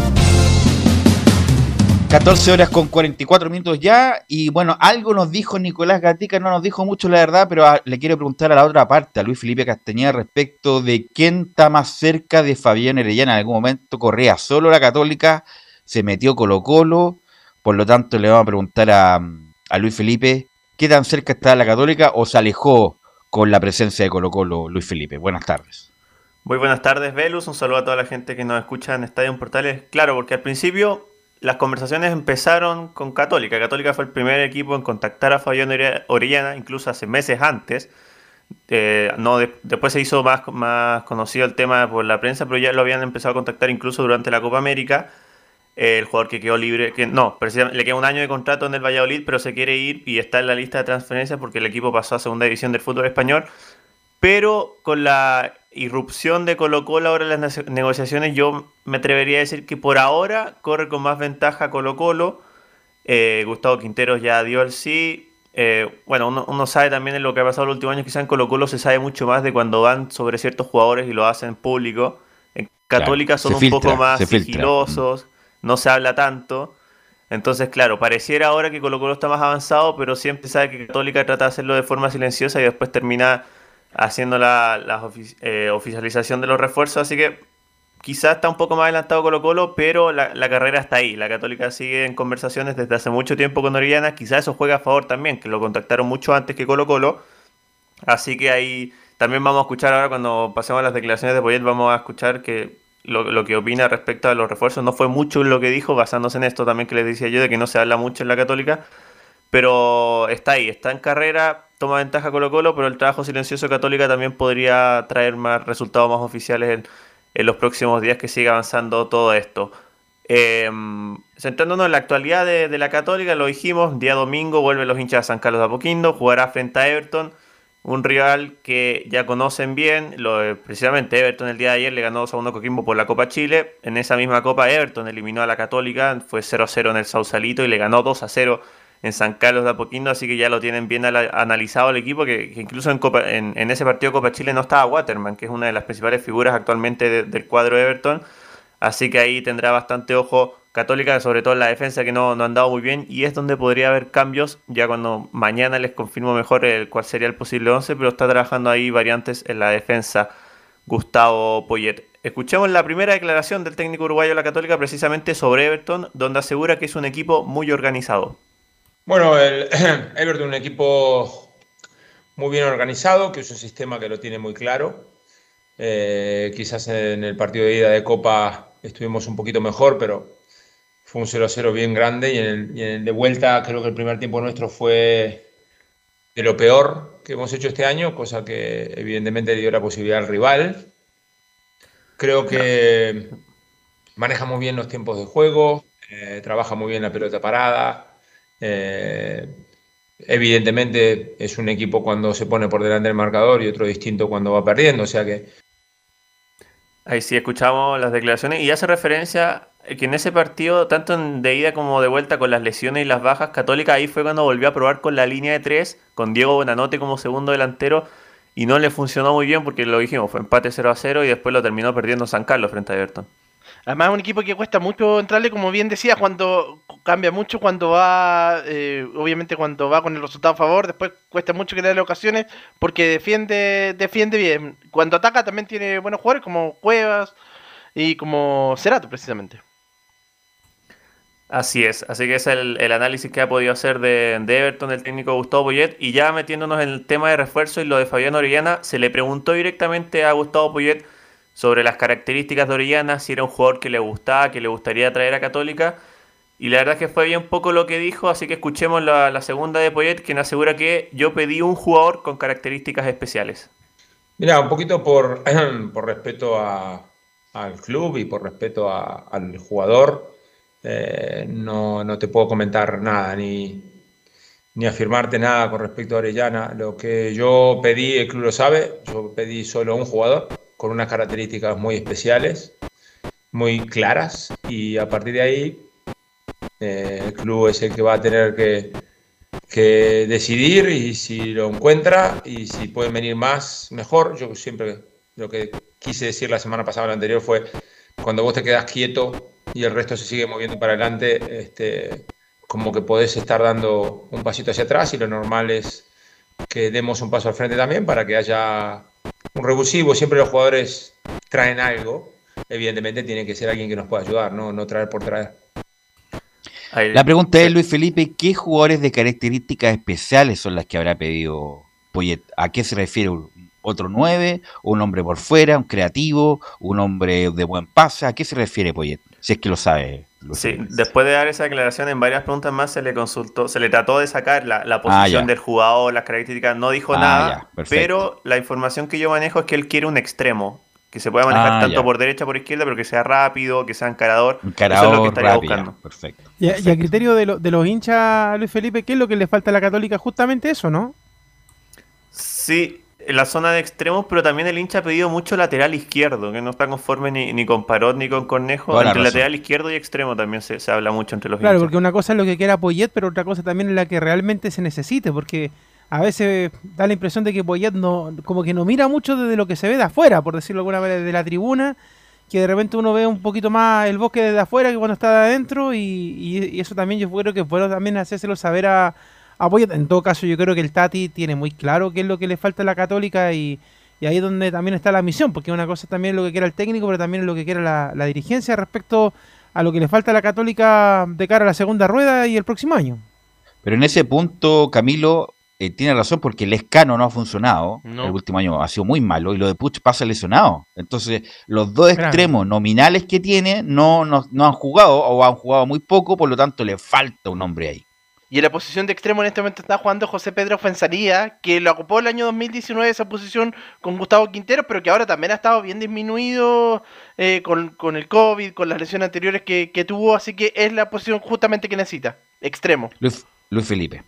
14 horas con 44 minutos ya. Y bueno, algo nos dijo Nicolás Gatica, no nos dijo mucho la verdad, pero le quiero preguntar a la otra parte, a Luis Felipe Castañeda, respecto de quién está más cerca de Fabián Herellana. En algún momento corría solo la Católica, se metió Colo Colo. Por lo tanto, le vamos a preguntar a, a Luis Felipe qué tan cerca está la Católica o se alejó con la presencia de Colo Colo Luis Felipe. Buenas tardes. Muy buenas tardes, Velus. Un saludo a toda la gente que nos escucha en Estadio Portales. Claro, porque al principio las conversaciones empezaron con Católica. Católica fue el primer equipo en contactar a Fabián Orellana, incluso hace meses antes. Eh, no, después se hizo más, más conocido el tema por la prensa, pero ya lo habían empezado a contactar incluso durante la Copa América. El jugador que quedó libre, que no, le queda un año de contrato en el Valladolid, pero se quiere ir y está en la lista de transferencias porque el equipo pasó a segunda división del fútbol español. Pero con la irrupción de Colo Colo ahora en las negociaciones, yo me atrevería a decir que por ahora corre con más ventaja Colo Colo. Eh, Gustavo Quinteros ya dio el sí. Eh, bueno, uno, sabe también en lo que ha pasado los últimos años, quizá en Colo Colo se sabe mucho más de cuando van sobre ciertos jugadores y lo hacen público. En Católica son un poco más sigilosos, no se habla tanto. Entonces, claro, pareciera ahora que Colo Colo está más avanzado, pero siempre sabe que Católica trata de hacerlo de forma silenciosa y después termina haciendo la, eh, oficialización de los refuerzos, así que quizás está un poco más adelantado Colo Colo, pero la, carrera está ahí. La Católica sigue en conversaciones desde hace mucho tiempo con Orellana, quizás eso juega a favor también, que lo contactaron mucho antes que Colo Colo, así que ahí también vamos a escuchar ahora cuando pasemos a las declaraciones de Poyet, vamos a escuchar que lo, lo, que opina respecto a los refuerzos. No fue mucho lo que dijo, basándose en esto también que les decía yo, de que no se habla mucho en la Católica, pero está ahí, está en carrera, toma ventaja Colo Colo, pero el trabajo silencioso Católica también podría traer más resultados más oficiales en, los próximos días que siga avanzando todo esto. Em, centrándonos en la actualidad de, la Católica, lo dijimos, día domingo vuelven los hinchas de San Carlos de Apoquindo, jugará frente a Everton, un rival que ya conocen bien, lo, precisamente Everton el día de ayer le ganó 2 a 1 Coquimbo por la Copa Chile, en esa misma Copa Everton eliminó a la Católica, fue 0 a 0 en el Sausalito y le ganó 2 a 0 en San Carlos de Apoquindo, así que ya lo tienen bien analizado el equipo, que, incluso en, en, ese partido Copa Chile no estaba Waterman, que es una de las principales figuras actualmente del cuadro Everton, así que ahí tendrá bastante ojo Católica, sobre todo en la defensa que no, no han dado muy bien, y es donde podría haber cambios, ya cuando mañana les confirmo mejor el, cuál sería el posible 11, pero está trabajando ahí variantes en la defensa Gustavo Poyet. Escuchemos la primera declaración del técnico uruguayo la Católica precisamente sobre Everton, donde asegura que es un equipo muy organizado. Bueno, el Everton un equipo muy bien organizado, que es un sistema que lo tiene muy claro. Eh, quizás en el partido de ida de Copa estuvimos un poquito mejor, pero fue un 0-0 bien grande y en, el, de vuelta creo que el primer tiempo nuestro fue de lo peor que hemos hecho este año, cosa que evidentemente dio la posibilidad al rival. Creo que maneja muy bien los tiempos de juego, eh, trabaja muy bien la pelota parada, eh, evidentemente es un equipo cuando se pone por delante del marcador y otro distinto cuando va perdiendo, o sea que... Ahí sí escuchamos las declaraciones y hace referencia que en ese partido, tanto de ida como de vuelta con las lesiones y las bajas, Católica ahí fue cuando volvió a probar con la línea de tres, con Diego Bonanote como segundo delantero y no le funcionó muy bien porque lo dijimos, fue empate 0 a 0 y después lo terminó perdiendo San Carlos frente a Everton. Además es un equipo que cuesta mucho entrarle, como bien decía, cuando cambia mucho cuando va, eh, obviamente cuando va con el resultado a favor, después cuesta mucho crearle ocasiones porque defiende, defiende bien. Cuando ataca también tiene buenos jugadores como Cuevas y como Cerato precisamente. Así es, así que es el, análisis que ha podido hacer de, Everton el técnico Gustavo Poyet. Y ya metiéndonos en el tema de refuerzo y lo de Fabián Orellana, se le preguntó directamente a Gustavo Poyet sobre las características de Orellana, si era un jugador que le gustaba, que le gustaría traer a Católica. Y la verdad es que fue bien poco lo que dijo, así que escuchemos la, segunda de Poyet, quien asegura que yo pedí un jugador con características especiales. Mira, un poquito por, por respeto al club y por respeto al jugador eh, no, no, te puedo comentar nada ni, ni afirmarte nada con respecto a Orellana. Lo que yo pedí, el club lo sabe, yo pedí solo un jugador con unas características muy especiales, muy claras, y a partir de ahí eh, el club es el que va a tener que, que decidir y si lo encuentra y si pueden venir más, mejor. Yo siempre lo que quise decir la semana pasada, la anterior, fue cuando vos te quedas quieto y el resto se sigue moviendo para adelante, este, como que podés estar dando un pasito hacia atrás y lo normal es que demos un paso al frente también para que haya un revulsivo. Siempre los jugadores traen algo. Evidentemente tiene que ser alguien que nos pueda ayudar, no, no traer por traer. La pregunta es, Luis Felipe, ¿qué jugadores de características especiales son las que habrá pedido Poyet? ¿A qué se refiere? ¿Otro 9? ¿Un hombre por fuera? ¿Un creativo? ¿Un hombre de buen pase? ¿A qué se refiere Poyet? Si es que lo sabe. sí, después de dar esa declaración en varias preguntas más se le consultó, se le trató de sacar la, ah, posición del jugador, las características, no dijo ah, nada, pero la información que yo manejo es que él quiere un extremo, que se pueda manejar ah, tanto por derecha como por izquierda, pero que sea rápido, que sea encarador. encarador Eso es lo que estaría buscando. Perfecto. Y, a criterio de, de, los hinchas, Luis Felipe, ¿qué es lo que le falta a la Católica? Justamente eso, ¿no? Sí, en la zona de extremos, pero también el hincha ha pedido mucho lateral izquierdo, que no está conforme ni, con Parot ni con Cornejo. entre lateral izquierdo y extremo también se, habla mucho entre los Claro, porque una cosa es lo que quiera Poyet, pero otra cosa también es la que realmente se necesite, porque a veces da la impresión de que Poyet no, como que no mira mucho desde lo que se ve de afuera, por decirlo alguna vez, de la tribuna, que de repente uno ve un poquito más el bosque desde afuera que cuando está de adentro, y, eso también yo creo que puedo también hacérselo saber a en todo caso, yo creo que el Tati tiene muy claro qué es lo que le falta a la Católica y, ahí es donde también está la misión, porque una cosa también es lo que quiera el técnico, pero también es lo que quiera la, dirigencia respecto a lo que le falta a la Católica de cara a la segunda rueda y el próximo año. Pero en ese punto, Camilo, eh, tiene razón porque el escano no ha funcionado. El último año ha sido muy malo y lo de Puch pasa lesionado. Entonces, los dos extremos nominales que tiene no, no, no, han jugado o han jugado muy poco, por lo tanto le falta un hombre ahí. Y en la posición de extremo en este momento está jugando José Pedro Fuenzaría, que lo ocupó el año 2019 esa posición con Gustavo Quintero, pero que ahora también ha estado bien disminuido eh, con, el COVID, con las lesiones anteriores que, tuvo, así que es la posición justamente que necesita, extremo. Luis, Felipe.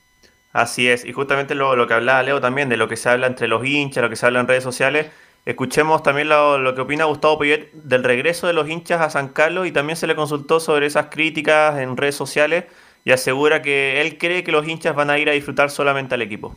Así es, y justamente lo, que hablaba Leo también, de lo que se habla entre los hinchas, lo que se habla en redes sociales. Escuchemos también lo, lo, que opina Gustavo Poyet del regreso de los hinchas a San Carlos y también se le consultó sobre esas críticas en redes sociales y asegura que él cree que los hinchas van a ir a disfrutar solamente al equipo.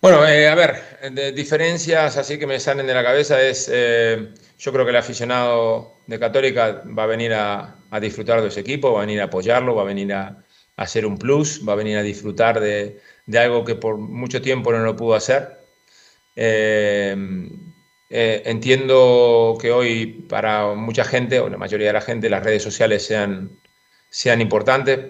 Bueno, eh, a ver, diferencias así que me salen de la cabeza es, eh, yo creo que el aficionado de Católica va a venir a, disfrutar de ese equipo, va a venir a apoyarlo, va a venir a, hacer un plus, va a venir a disfrutar de, algo que por mucho tiempo no lo pudo hacer. Eh, entiendo que hoy para mucha gente, o la mayoría de la gente, las redes sociales sean, sean importantes,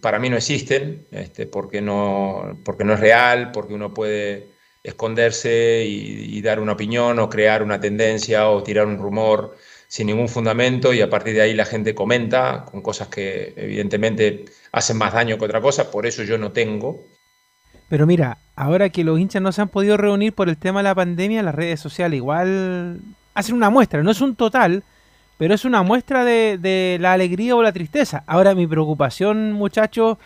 para mí no existen, este, porque, no, porque no es real, porque uno puede esconderse y, dar una opinión o crear una tendencia o tirar un rumor sin ningún fundamento y a partir de ahí la gente comenta con cosas que evidentemente hacen más daño que otra cosa, por eso yo no tengo. Pero mira, ahora que los hinchas no se han podido reunir por el tema de la pandemia, las redes sociales igual hacen una muestra, no es un total, pero es una muestra de, la alegría o la tristeza. Ahora mi preocupación, muchachos,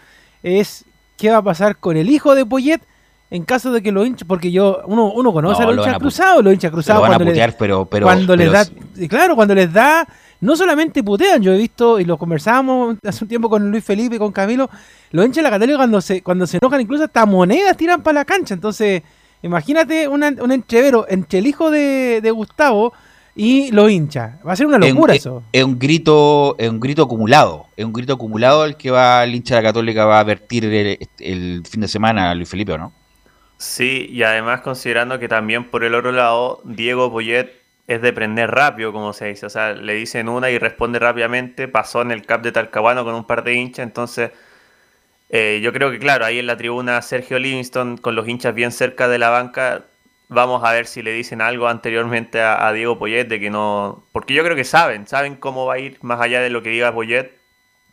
es qué va a pasar con el hijo de Poyet en caso de que lo hincha, porque yo, uno, uno conoce a los hinchas cruzados, los hinchas cruzados cuando, putear, pero, pero, cuando les da, claro, cuando les da, no solamente putean, yo he visto, y lo conversábamos hace un tiempo con Luis Felipe y con Camilo, los hinchas de la Católica cuando se, cuando se enojan, incluso hasta monedas tiran para la cancha, entonces, imagínate un entrevero entre el hijo de, de Gustavo, y lo hincha. Va a ser una locura eso. Es un grito, es un grito acumulado, es un grito acumulado el que va el hincha de la Católica va a vertir el, fin de semana a Luis Felipe, ¿no? Sí, y además considerando que también por el otro lado Diego Poyet es de prender rápido, como se dice. O sea, le dicen una y responde rápidamente. Pasó en el CAP de Talcahuano con un par de hinchas. Entonces, eh, yo creo que, claro, ahí en la tribuna Sergio Livingston, con los hinchas bien cerca de la banca, vamos a ver si le dicen algo anteriormente a, Diego Poyet de que no. Porque yo creo que saben, saben cómo va a ir más allá de lo que diga Poyet.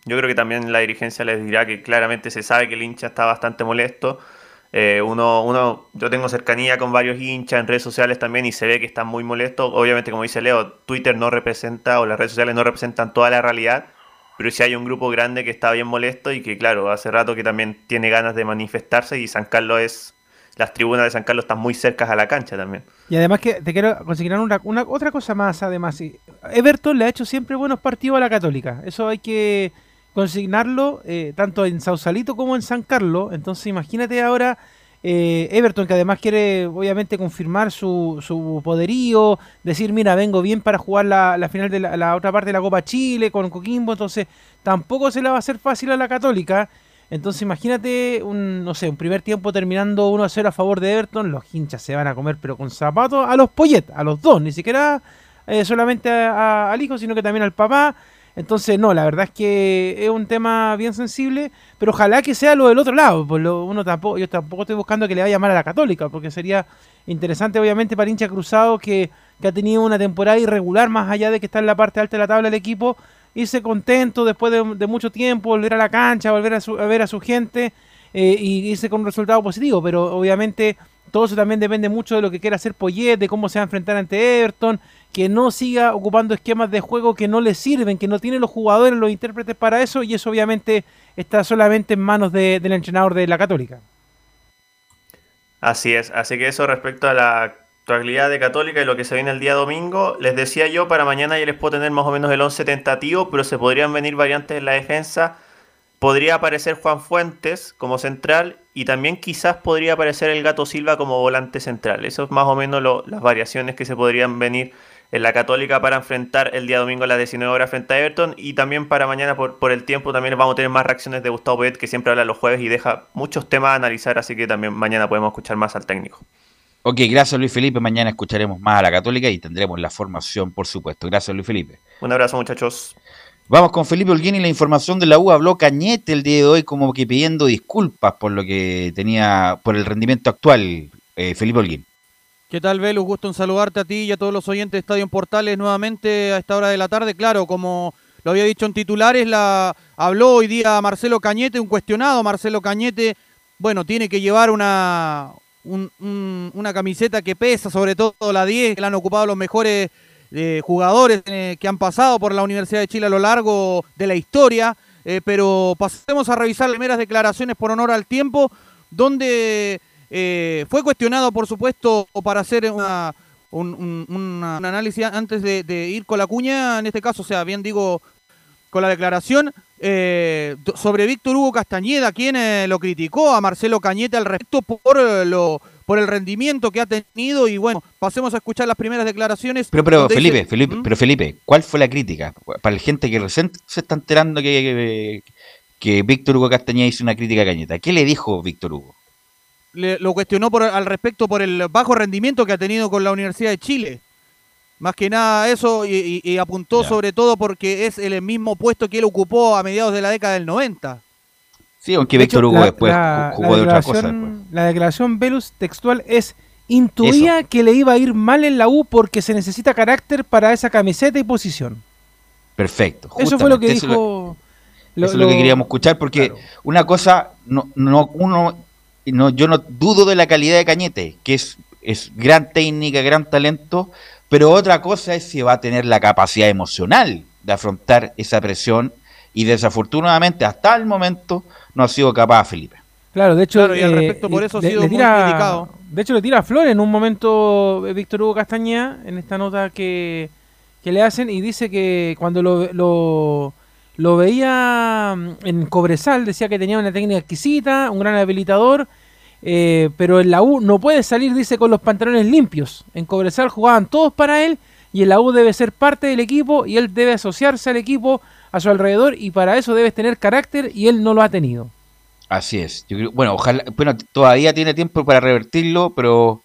Yo creo que también la dirigencia les dirá que claramente se sabe que el hincha está bastante molesto eh, uno, uno, yo tengo cercanía con varios hinchas en redes sociales también y se ve que están muy molestos. Obviamente, como dice Leo, Twitter no representa o las redes sociales no representan toda la realidad, pero sí hay un grupo grande que está bien molesto y que, claro, hace rato que también tiene ganas de manifestarse y San Carlos es. Las tribunas de San Carlos están muy cercas a la cancha también. Y además que te quiero conseguir una, una otra cosa más, además. Everton le ha hecho siempre buenos partidos a la Católica. Eso hay que consignarlo eh, tanto en Sausalito como en San Carlos. Entonces imagínate ahora eh, Everton que además quiere obviamente confirmar su, su, poderío, decir mira vengo bien para jugar la, final de la, otra parte de la Copa Chile con Coquimbo, entonces tampoco se le va a hacer fácil a la Católica. Entonces imagínate un, no sé, un primer tiempo terminando 1 a 0 a favor de Everton, los hinchas se van a comer pero con zapatos a los Poyet, a los dos, ni siquiera eh, solamente al hijo, sino que también al papá. Entonces, no, la verdad es que es un tema bien sensible, pero ojalá que sea lo del otro lado. Pues uno tampoco, yo tampoco estoy buscando que le vaya mal a la Católica, porque sería interesante, obviamente, para hincha cruzado que, ha tenido una temporada irregular, más allá de que está en la parte alta de la tabla del equipo, irse contento después de, mucho tiempo, volver a la cancha, volver a, ver a su gente eh, y irse con un resultado positivo. Pero obviamente todo eso también depende mucho de lo que quiera hacer Poyet, de cómo se va a enfrentar ante Everton que no siga ocupando esquemas de juego que no le sirven, que no tiene los jugadores, los intérpretes para eso, y eso obviamente está solamente en manos del entrenador de la Católica. Así es, así que eso respecto a la actualidad de Católica y lo que se viene el día domingo, les decía yo, para mañana ya les puedo tener más o menos el 11 tentativo, pero se podrían venir variantes en la defensa. Podría aparecer Juan Fuentes como central y también quizás podría aparecer el Gato Silva como volante central. Eso es más o menos las variaciones que se podrían venir en la Católica para enfrentar el día domingo a las 19 horas frente a Everton y también para mañana por, por el tiempo también vamos a tener más reacciones de Gustavo Poyet que siempre habla los jueves y deja muchos temas a analizar, así que también mañana podemos escuchar más al técnico. Ok, gracias Luis Felipe. Mañana escucharemos más a la Católica y tendremos la formación, por supuesto. Gracias Luis Felipe. Un abrazo muchachos. Vamos con Felipe Holguín y la información de la U. Habló Cañete el día de hoy como que pidiendo disculpas por lo que tenía, por el rendimiento actual. Eh, Felipe Holguín. ¿Qué tal, Velus? Gusto en saludarte a ti y a todos los oyentes de Estadio Portales nuevamente a esta hora de la tarde. Claro, como lo había dicho en titulares, la habló hoy día Marcelo Cañete, un cuestionado Marcelo Cañete. Bueno, tiene que llevar una, una camiseta que pesa, sobre todo la 10, que la han ocupado los mejores eh, jugadores eh, que han pasado por la Universidad de Chile a lo largo de la historia. Eh, pero pasemos a revisar las primeras declaraciones por honor al tiempo, donde eh, fue cuestionado, por supuesto, para hacer una, un, análisis antes de, ir con la cuña, en este caso, o sea, bien digo, con la declaración eh, sobre Víctor Hugo Castañeda, quien eh, lo criticó a Marcelo Cañete al respecto por lo por el rendimiento que ha tenido y bueno, pasemos a escuchar las primeras declaraciones. Pero, pero Felipe, Felipe, ¿Mm? pero Felipe, ¿cuál fue la crítica? Para la gente que recién se está enterando que, que Víctor Hugo Castañeda hizo una crítica a Cañeta, ¿qué le dijo Víctor Hugo? lo cuestionó por, al respecto por el bajo rendimiento que ha tenido con la Universidad de Chile. Más que nada eso, y, apuntó sobre todo porque es el mismo puesto que él ocupó a mediados de la década del 90. Sí, aunque Víctor Hugo después jugó de otra cosa. La declaración Velus textual es intuía que le iba a ir mal en la U porque se necesita carácter para esa camiseta y posición. Perfecto. Eso fue lo que dijo. Eso, es lo que queríamos escuchar porque una cosa, no, no, uno no, yo no dudo de la calidad de Cañete, que es, es gran técnica, gran talento, pero otra cosa es si va a tener la capacidad emocional de afrontar esa presión y desafortunadamente hasta el momento no ha sido capaz Felipe. Claro, de hecho, y al eh, respecto por eso ha sido muy criticado. De hecho, le tira a Flor en un momento eh, Víctor Hugo Castañeda en esta nota que, que le hacen y dice que cuando lo, lo lo veía mm, en Cobresal, decía que tenía una técnica exquisita, un gran habilitador, eh, pero en la U no puede salir, dice, con los pantalones limpios. En Cobresal jugaban todos para él y en la U debe ser parte del equipo y él debe asociarse al equipo a su alrededor y para eso debes tener carácter y él no lo ha tenido. Así es. bueno, ojalá, bueno, todavía tiene tiempo para revertirlo, pero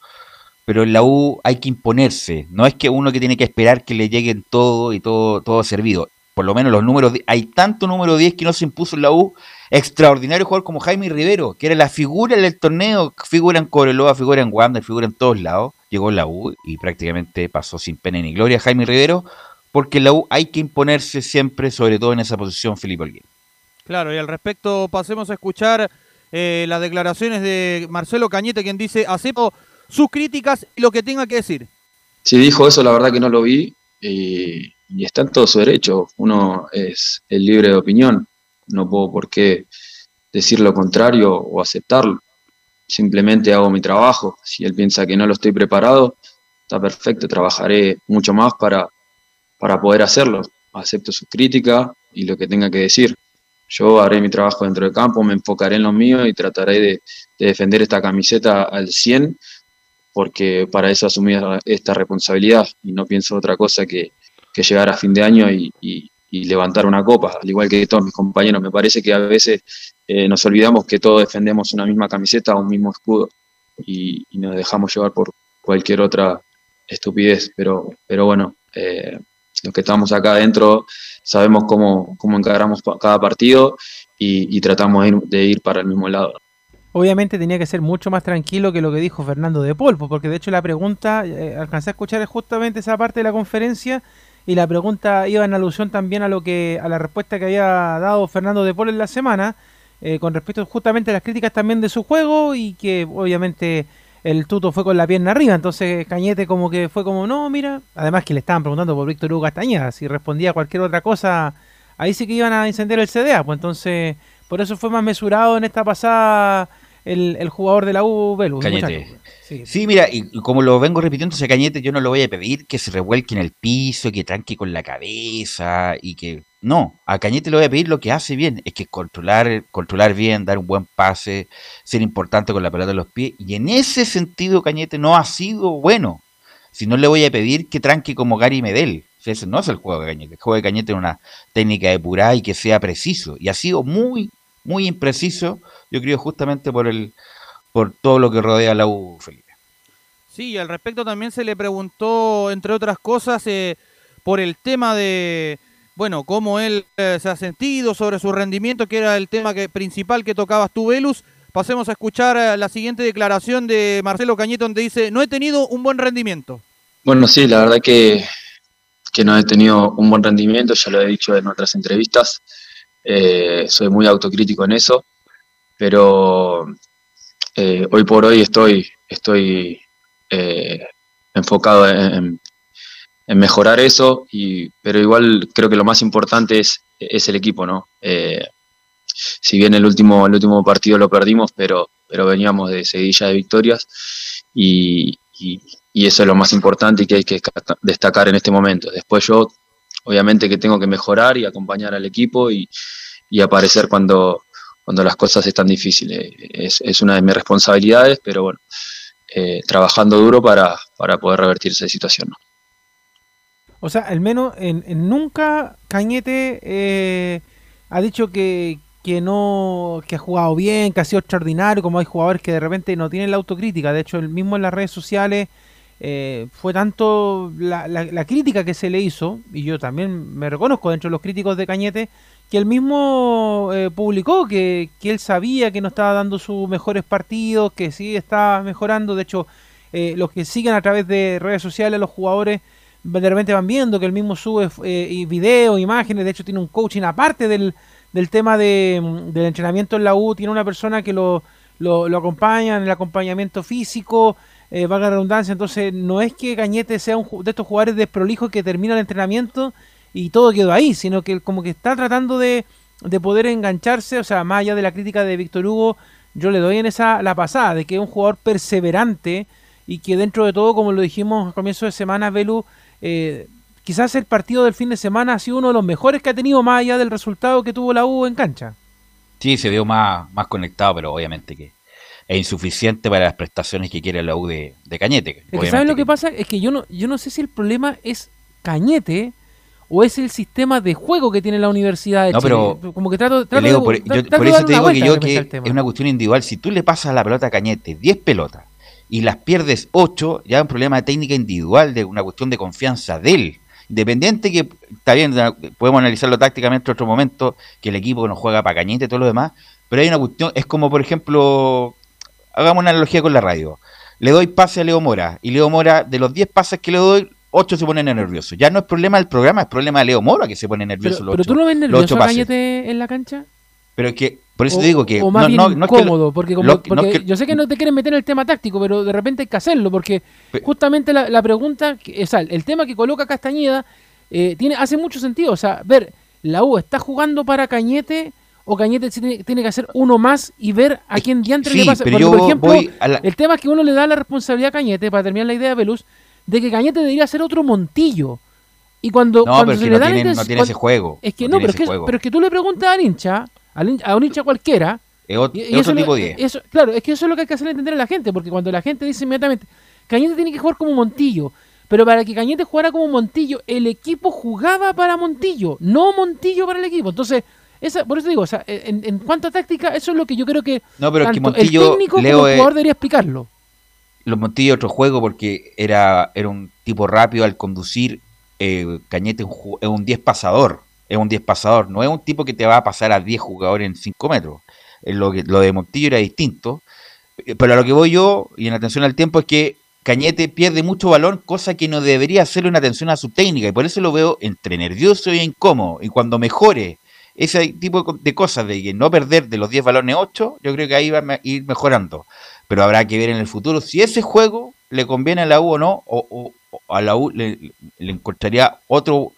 pero en la U hay que imponerse. No es que uno que tiene que esperar que le lleguen todo y todo, todo servido. Por lo menos los números, hay tanto número 10 que no se impuso en la U. Extraordinario jugador como Jaime Rivero, que era la figura del torneo, figura en Cobreloa, figura en Wander, figura en todos lados. Llegó en la U y prácticamente pasó sin pena ni gloria Jaime Rivero, porque la U hay que imponerse siempre, sobre todo en esa posición, Felipe Olguín. Claro, y al respecto pasemos a escuchar eh, las declaraciones de Marcelo Cañete, quien dice, acepto sus críticas y lo que tenga que decir. Si dijo eso, la verdad que no lo vi y, está en todo su derecho. Uno es el libre de opinión, no puedo por qué decir lo contrario o aceptarlo. Simplemente hago mi trabajo. Si él piensa que no lo estoy preparado, está perfecto, trabajaré mucho más para, para poder hacerlo. Acepto su crítica y lo que tenga que decir. Yo haré mi trabajo dentro del campo, me enfocaré en lo mío y trataré de, de defender esta camiseta al 100 porque para eso asumí esta responsabilidad y no pienso otra cosa que, llegar a fin de año y, levantar una copa, al igual que todos mis compañeros. Me parece que a veces eh, nos olvidamos que todos defendemos una misma camiseta o un mismo escudo y, nos dejamos llevar por cualquier otra estupidez, pero, pero bueno, eh, los que estamos acá adentro sabemos cómo, cómo encaramos cada partido y, tratamos de ir para el mismo lado. Obviamente tenía que ser mucho más tranquilo que lo que dijo Fernando de Polpo, porque de hecho la pregunta, eh, alcancé a escuchar justamente esa parte de la conferencia y la pregunta iba en alusión también a lo que a la respuesta que había dado Fernando de Polpo en la semana eh, con respecto justamente a las críticas también de su juego y que obviamente el tuto fue con la pierna arriba, entonces Cañete como que fue como, no, mira, además que le estaban preguntando por Víctor Hugo Castañeda, si respondía a cualquier otra cosa, ahí sí que iban a encender el CDA, pues entonces por eso fue más mesurado en esta pasada el, jugador de la U, Velu. Cañete. Sí. mira, y como lo vengo repitiendo, ese Cañete yo no lo voy a pedir que se revuelque en el piso, que tranque con la cabeza y que... No, a Cañete le voy a pedir lo que hace bien, es que controlar, controlar bien, dar un buen pase, ser importante con la pelota en los pies. Y en ese sentido Cañete no ha sido bueno. Si no le voy a pedir que tranque como Gary Medel. Ese no es el juego de Cañete. El juego de Cañete es una técnica de pura y que sea preciso. Y ha sido muy, muy impreciso yo creo justamente por el por todo lo que rodea a la U, Felipe. Sí, al respecto también se le preguntó, entre otras cosas, eh, por el tema de, bueno, cómo él eh, se ha sentido sobre su rendimiento, que era el tema principal que tocabas tú, Velus. Pasemos a escuchar eh, la siguiente declaración de Marcelo Cañete, donde dice, no he tenido un buen rendimiento. Bueno, sí, la verdad que, no he tenido un buen rendimiento, ya lo he dicho en otras entrevistas. soy muy autocrítico en eso pero eh, hoy por hoy estoy, estoy eh, enfocado en, mejorar eso, y, pero igual creo que lo más importante es, es el equipo, ¿no? Eh, si bien el último, el último partido lo perdimos, pero, pero veníamos de seguidilla de victorias y, eso es lo más importante y que hay que destacar en este momento. Después yo, obviamente que tengo que mejorar y acompañar al equipo y, y aparecer cuando, cuando las cosas están difíciles. Es, una de mis responsabilidades, pero bueno, eh, trabajando duro para, para poder revertir esa situación. O sea, al menos en, nunca Cañete eh, ha dicho que, que no que ha jugado bien, que ha sido extraordinario, como hay jugadores que de repente no tienen la autocrítica. De hecho, el mismo en las redes sociales eh, fue tanto la, crítica que se le hizo, y yo también me reconozco dentro de los críticos de Cañete, que él mismo eh, publicó que, él sabía que no estaba dando sus mejores partidos, que sí estaba mejorando. De hecho, eh, los que siguen a través de redes sociales, los jugadores de repente van viendo que él mismo sube eh, videos, imágenes. De hecho, tiene un coaching aparte del, tema de, del entrenamiento en la U. Tiene una persona que lo, lo, acompaña en el acompañamiento físico. Eh, valga la redundancia, entonces no es que Cañete sea un de estos jugadores desprolijos que termina el entrenamiento y todo quedó ahí, sino que como que está tratando de, de poder engancharse, o sea, más allá de la crítica de Víctor Hugo, yo le doy en esa la pasada, de que es un jugador perseverante y que dentro de todo, como lo dijimos a comienzo de semana, Velu, eh, quizás el partido del fin de semana ha sido uno de los mejores que ha tenido más allá del resultado que tuvo la U en cancha. Sí, se vio más, más conectado, pero obviamente que es insuficiente para las prestaciones que quiere la U de, Cañete. ¿Sabes lo que pasa? Es que yo no, yo no sé si el problema es Cañete o es el sistema de juego que tiene la Universidad de no, Pero como que trato, trato de, por, eso te digo que yo que es una cuestión individual. Si tú le pasas la pelota a Cañete, 10 pelotas, y las pierdes 8, ya es un problema de técnica individual, de una cuestión de confianza de él. Independiente que, está bien, podemos analizarlo tácticamente en otro momento, que el equipo no juega para cañete y todo lo demás, pero hay una cuestión, es como por ejemplo, hagamos una analogía con la radio. Le doy pase a Leo Mora, y Leo Mora, de los 10 pases que le doy, 8 se ponen nerviosos. Ya no es problema del programa, es problema de Leo Mora que se pone nervioso Pero, los pero tú lo ves los nervioso a. Cañete en la cancha. Pero es que, por eso o, te digo que. o más no, bien no, incómodo, porque, como, lo- no porque es que- yo sé que no te quieres meter en el tema táctico, pero de repente hay que hacerlo, porque justamente la, la pregunta, que- o sea, el tema que coloca Castañeda eh, tiene hace mucho sentido, o sea, ver, la U está jugando para Cañete o Cañete tiene, tiene que hacer uno más y ver a quién diantre sí, le pasa. pero Porque, yo por ejemplo, voy a la- el tema es que uno le da la responsabilidad a Cañete, para terminar la idea de Veluz, de que Cañete debería ser otro Montillo. Y cuando, No, cuando pero es se que le no da tiene, no tiene ese juego. Es que no pero, es que, juego. pero es que tú le preguntas al hincha, al a un hincha cualquiera, Es y- es otro tipo 10. eso- claro, es que eso es lo que hay que hacerle entender a la gente, porque cuando la gente dice inmediatamente, Cañete tiene que jugar como Montillo, pero para que Cañete jugara como Montillo, el equipo jugaba para Montillo, no Montillo para el equipo. Entonces, esa, por eso digo, o sea, en, en cuanto a táctica, eso es lo que yo creo que No, pero que Montillo, el técnico Leo, como el es- jugador debería explicarlo. Los Montillo otro juego porque era, era un tipo rápido al conducir. eh, Cañete es un ju- es un 10 pasador. Es un 10 pasador. No es un tipo que te va a pasar a 10 jugadores en 5 metros. Eh, Lo, que, lo de Montillo era distinto. Eh, Pero a lo que voy yo, y en atención al tiempo, es que Cañete pierde mucho balón, cosa que no debería hacerle una atención a su técnica. Y por eso lo veo entre nervioso y incómodo. Y cuando mejore ese tipo de co- de cosas, de no perder de los 10 balones 8, yo creo que ahí va a ir mejorando. Pero habrá que ver en el futuro si ese juego le conviene a la U o no, o a la U le, le encontraría otro,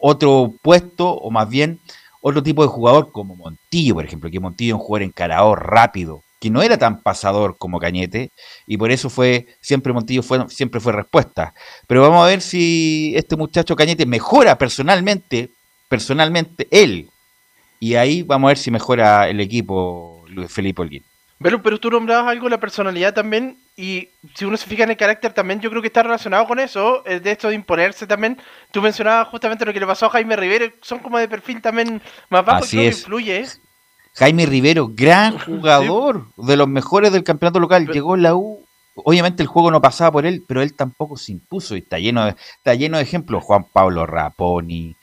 otro puesto, o más bien otro tipo de jugador como Montillo, por ejemplo, que Montillo es un jugador encarador rápido, que no era tan pasador como Cañete, y por eso fue, siempre Montillo fue, siempre fue respuesta. Pero vamos a ver si este muchacho Cañete mejora personalmente, personalmente él, y ahí vamos a ver si mejora el equipo Luis Felipe Holguín. Pero, pero tú nombrabas algo la personalidad también, y si uno se fija en el carácter también, yo creo que está relacionado con eso, eh, de esto de imponerse también. Tú mencionabas justamente lo que le pasó a Jaime Rivero, son como de perfil también más bajo, Así y es. que influye. ¿eh? Jaime Rivero, gran jugador, de los mejores del campeonato local, llegó en la U. Obviamente el juego no pasaba por él, pero él tampoco se impuso y está lleno de, está lleno de ejemplos. Juan Pablo Raponi,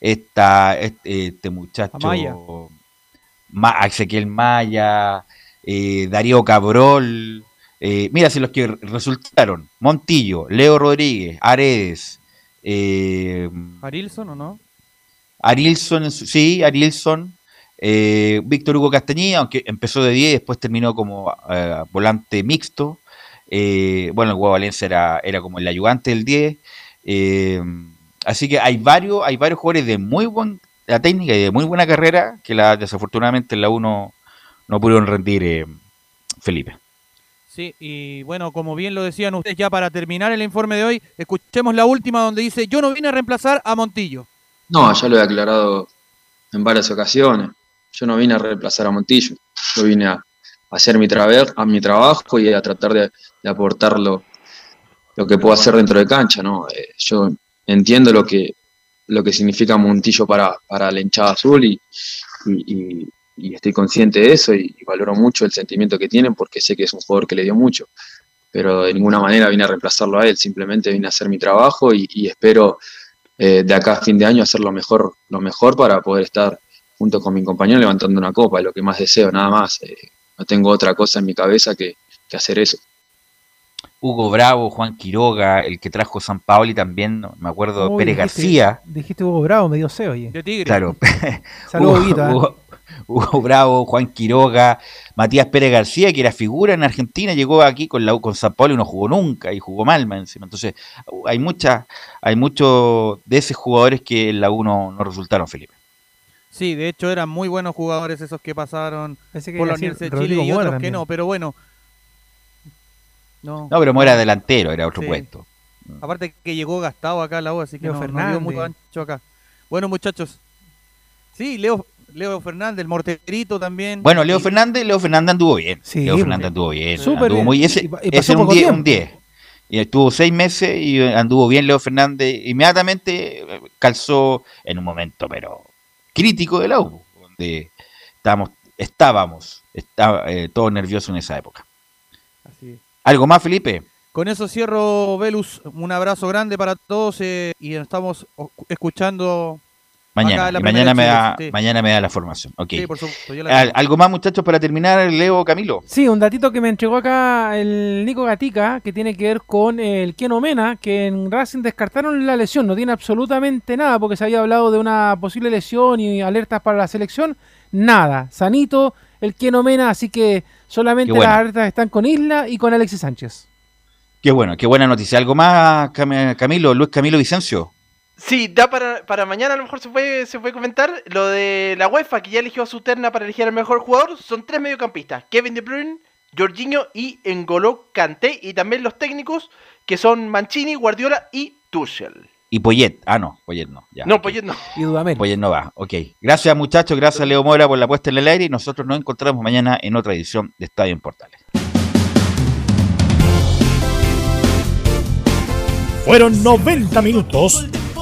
está este, este muchacho Amaya. Ma- Ezequiel Maya, eh, Darío Cabrol. Eh, mira, si los que resultaron: Montillo, Leo Rodríguez, Aredes, eh, ¿Arilson o no? Arilson, sí, Arilson, eh, Víctor Hugo Castañeda, aunque empezó de 10, después terminó como eh, volante mixto. Bueno, el Hugo Valencia era, era como el ayudante del 10. eh, así que hay varios, hay varios jugadores de muy buena técnica y de muy buena carrera que la, desafortunadamente en la 1 no pudieron rendir, Felipe. Sí, y bueno, como bien lo decían ustedes, ya para terminar el informe de hoy, escuchemos la última donde dice, yo no vine a reemplazar a Montillo. No, ya lo he aclarado en varias ocasiones. Yo no vine a reemplazar a Montillo. Yo vine a, hacer mi, traver- a mi trabajo y a tratar de, aportar lo, lo que puedo hacer dentro de cancha. ¿no? Eh, yo entiendo lo que, lo que significa Montillo para, para la hinchada azul y- y estoy consciente de eso y, y valoro mucho el sentimiento que tienen porque sé que es un jugador que le dio mucho. Pero de ninguna manera vine a reemplazarlo a él, simplemente vine a hacer mi trabajo y, y espero eh, de acá a fin de año hacer lo mejor, lo mejor para poder estar junto con mi compañero levantando una copa, es lo que más deseo, nada más. Eh, no tengo otra cosa en mi cabeza que, que hacer eso. Hugo Bravo, Juan Quiroga, el que trajo San Paoli también, no- me acuerdo, Uy, Pérez dijiste- García. Dijiste Hugo Bravo, me dio C, oye. De Tigre. Claro. Saludos, Hugo, ¿eh? Hugo- Hugo Bravo, Juan Quiroga, Matías Pérez García, que era figura en Argentina, llegó aquí con la U- con San Paulo y no jugó nunca, y jugó mal más encima. Entonces, uh, hay mucha, hay muchos de esos jugadores que en la U no, no resultaron, Felipe. Sí, de hecho eran muy buenos jugadores esos que pasaron que por la Universidad de Rodrigo Chile y Mora otros que no, pero bueno. No, No, pero Mora delantero, era otro Sí. puesto. Aparte que llegó gastado acá a la U, así que Leo no, no dio Fernández. mucho ancho acá. Bueno, muchachos. Sí, Leo, Leo Fernández, el morterito también. Bueno, Leo Y- Fernández, Leo Fernández anduvo bien. Sí, Leo Fernández anduvo bien. súper anduvo bien. muy, ese, Y ese un poco 10, tiempo. un 10. Y estuvo seis meses y anduvo bien Leo Fernández. Inmediatamente eh, calzó en un momento, pero crítico de la U, donde estábamos, estábamos estaba, eh, todos nerviosos en esa época. Así es. ¿Algo más, Felipe? Con eso cierro, Velus. Un abrazo grande para todos eh, y estamos escuchando Mañana, mañana, me da, mañana me da la formación. Okay. ¿Algo más, muchachos, para terminar, Leo Camilo? Sí, un datito que me entregó acá el Nico Gatica, que tiene que ver con el Keno Mena, que en Racing descartaron la lesión, no tiene absolutamente nada, porque se había hablado de una posible lesión y alertas para la selección. Nada, sanito el Keno Mena, así que solamente las alertas están con Isla y con Alexis Sánchez. Qué bueno, qué buena noticia. ¿Algo más, Camilo, Luis Camilo Vicencio? Sí, da para, para mañana a lo mejor se puede, se puede comentar lo de la UEFA que ya eligió a su terna para elegir al mejor jugador. Son tres mediocampistas, Kevin De Bruyne, Jorginho y Engolo Kanté. Y también los técnicos que son Mancini, Guardiola y Tuchel. Y Poyet, ah no, Poyet no. Ya. No, Poyet no. Y Dudamel. Poyet no va, ok. Gracias muchachos, gracias Leo Mora por la puesta en el aire y nosotros nos encontramos mañana en otra edición de Estadio en Portales. Fueron 90 minutos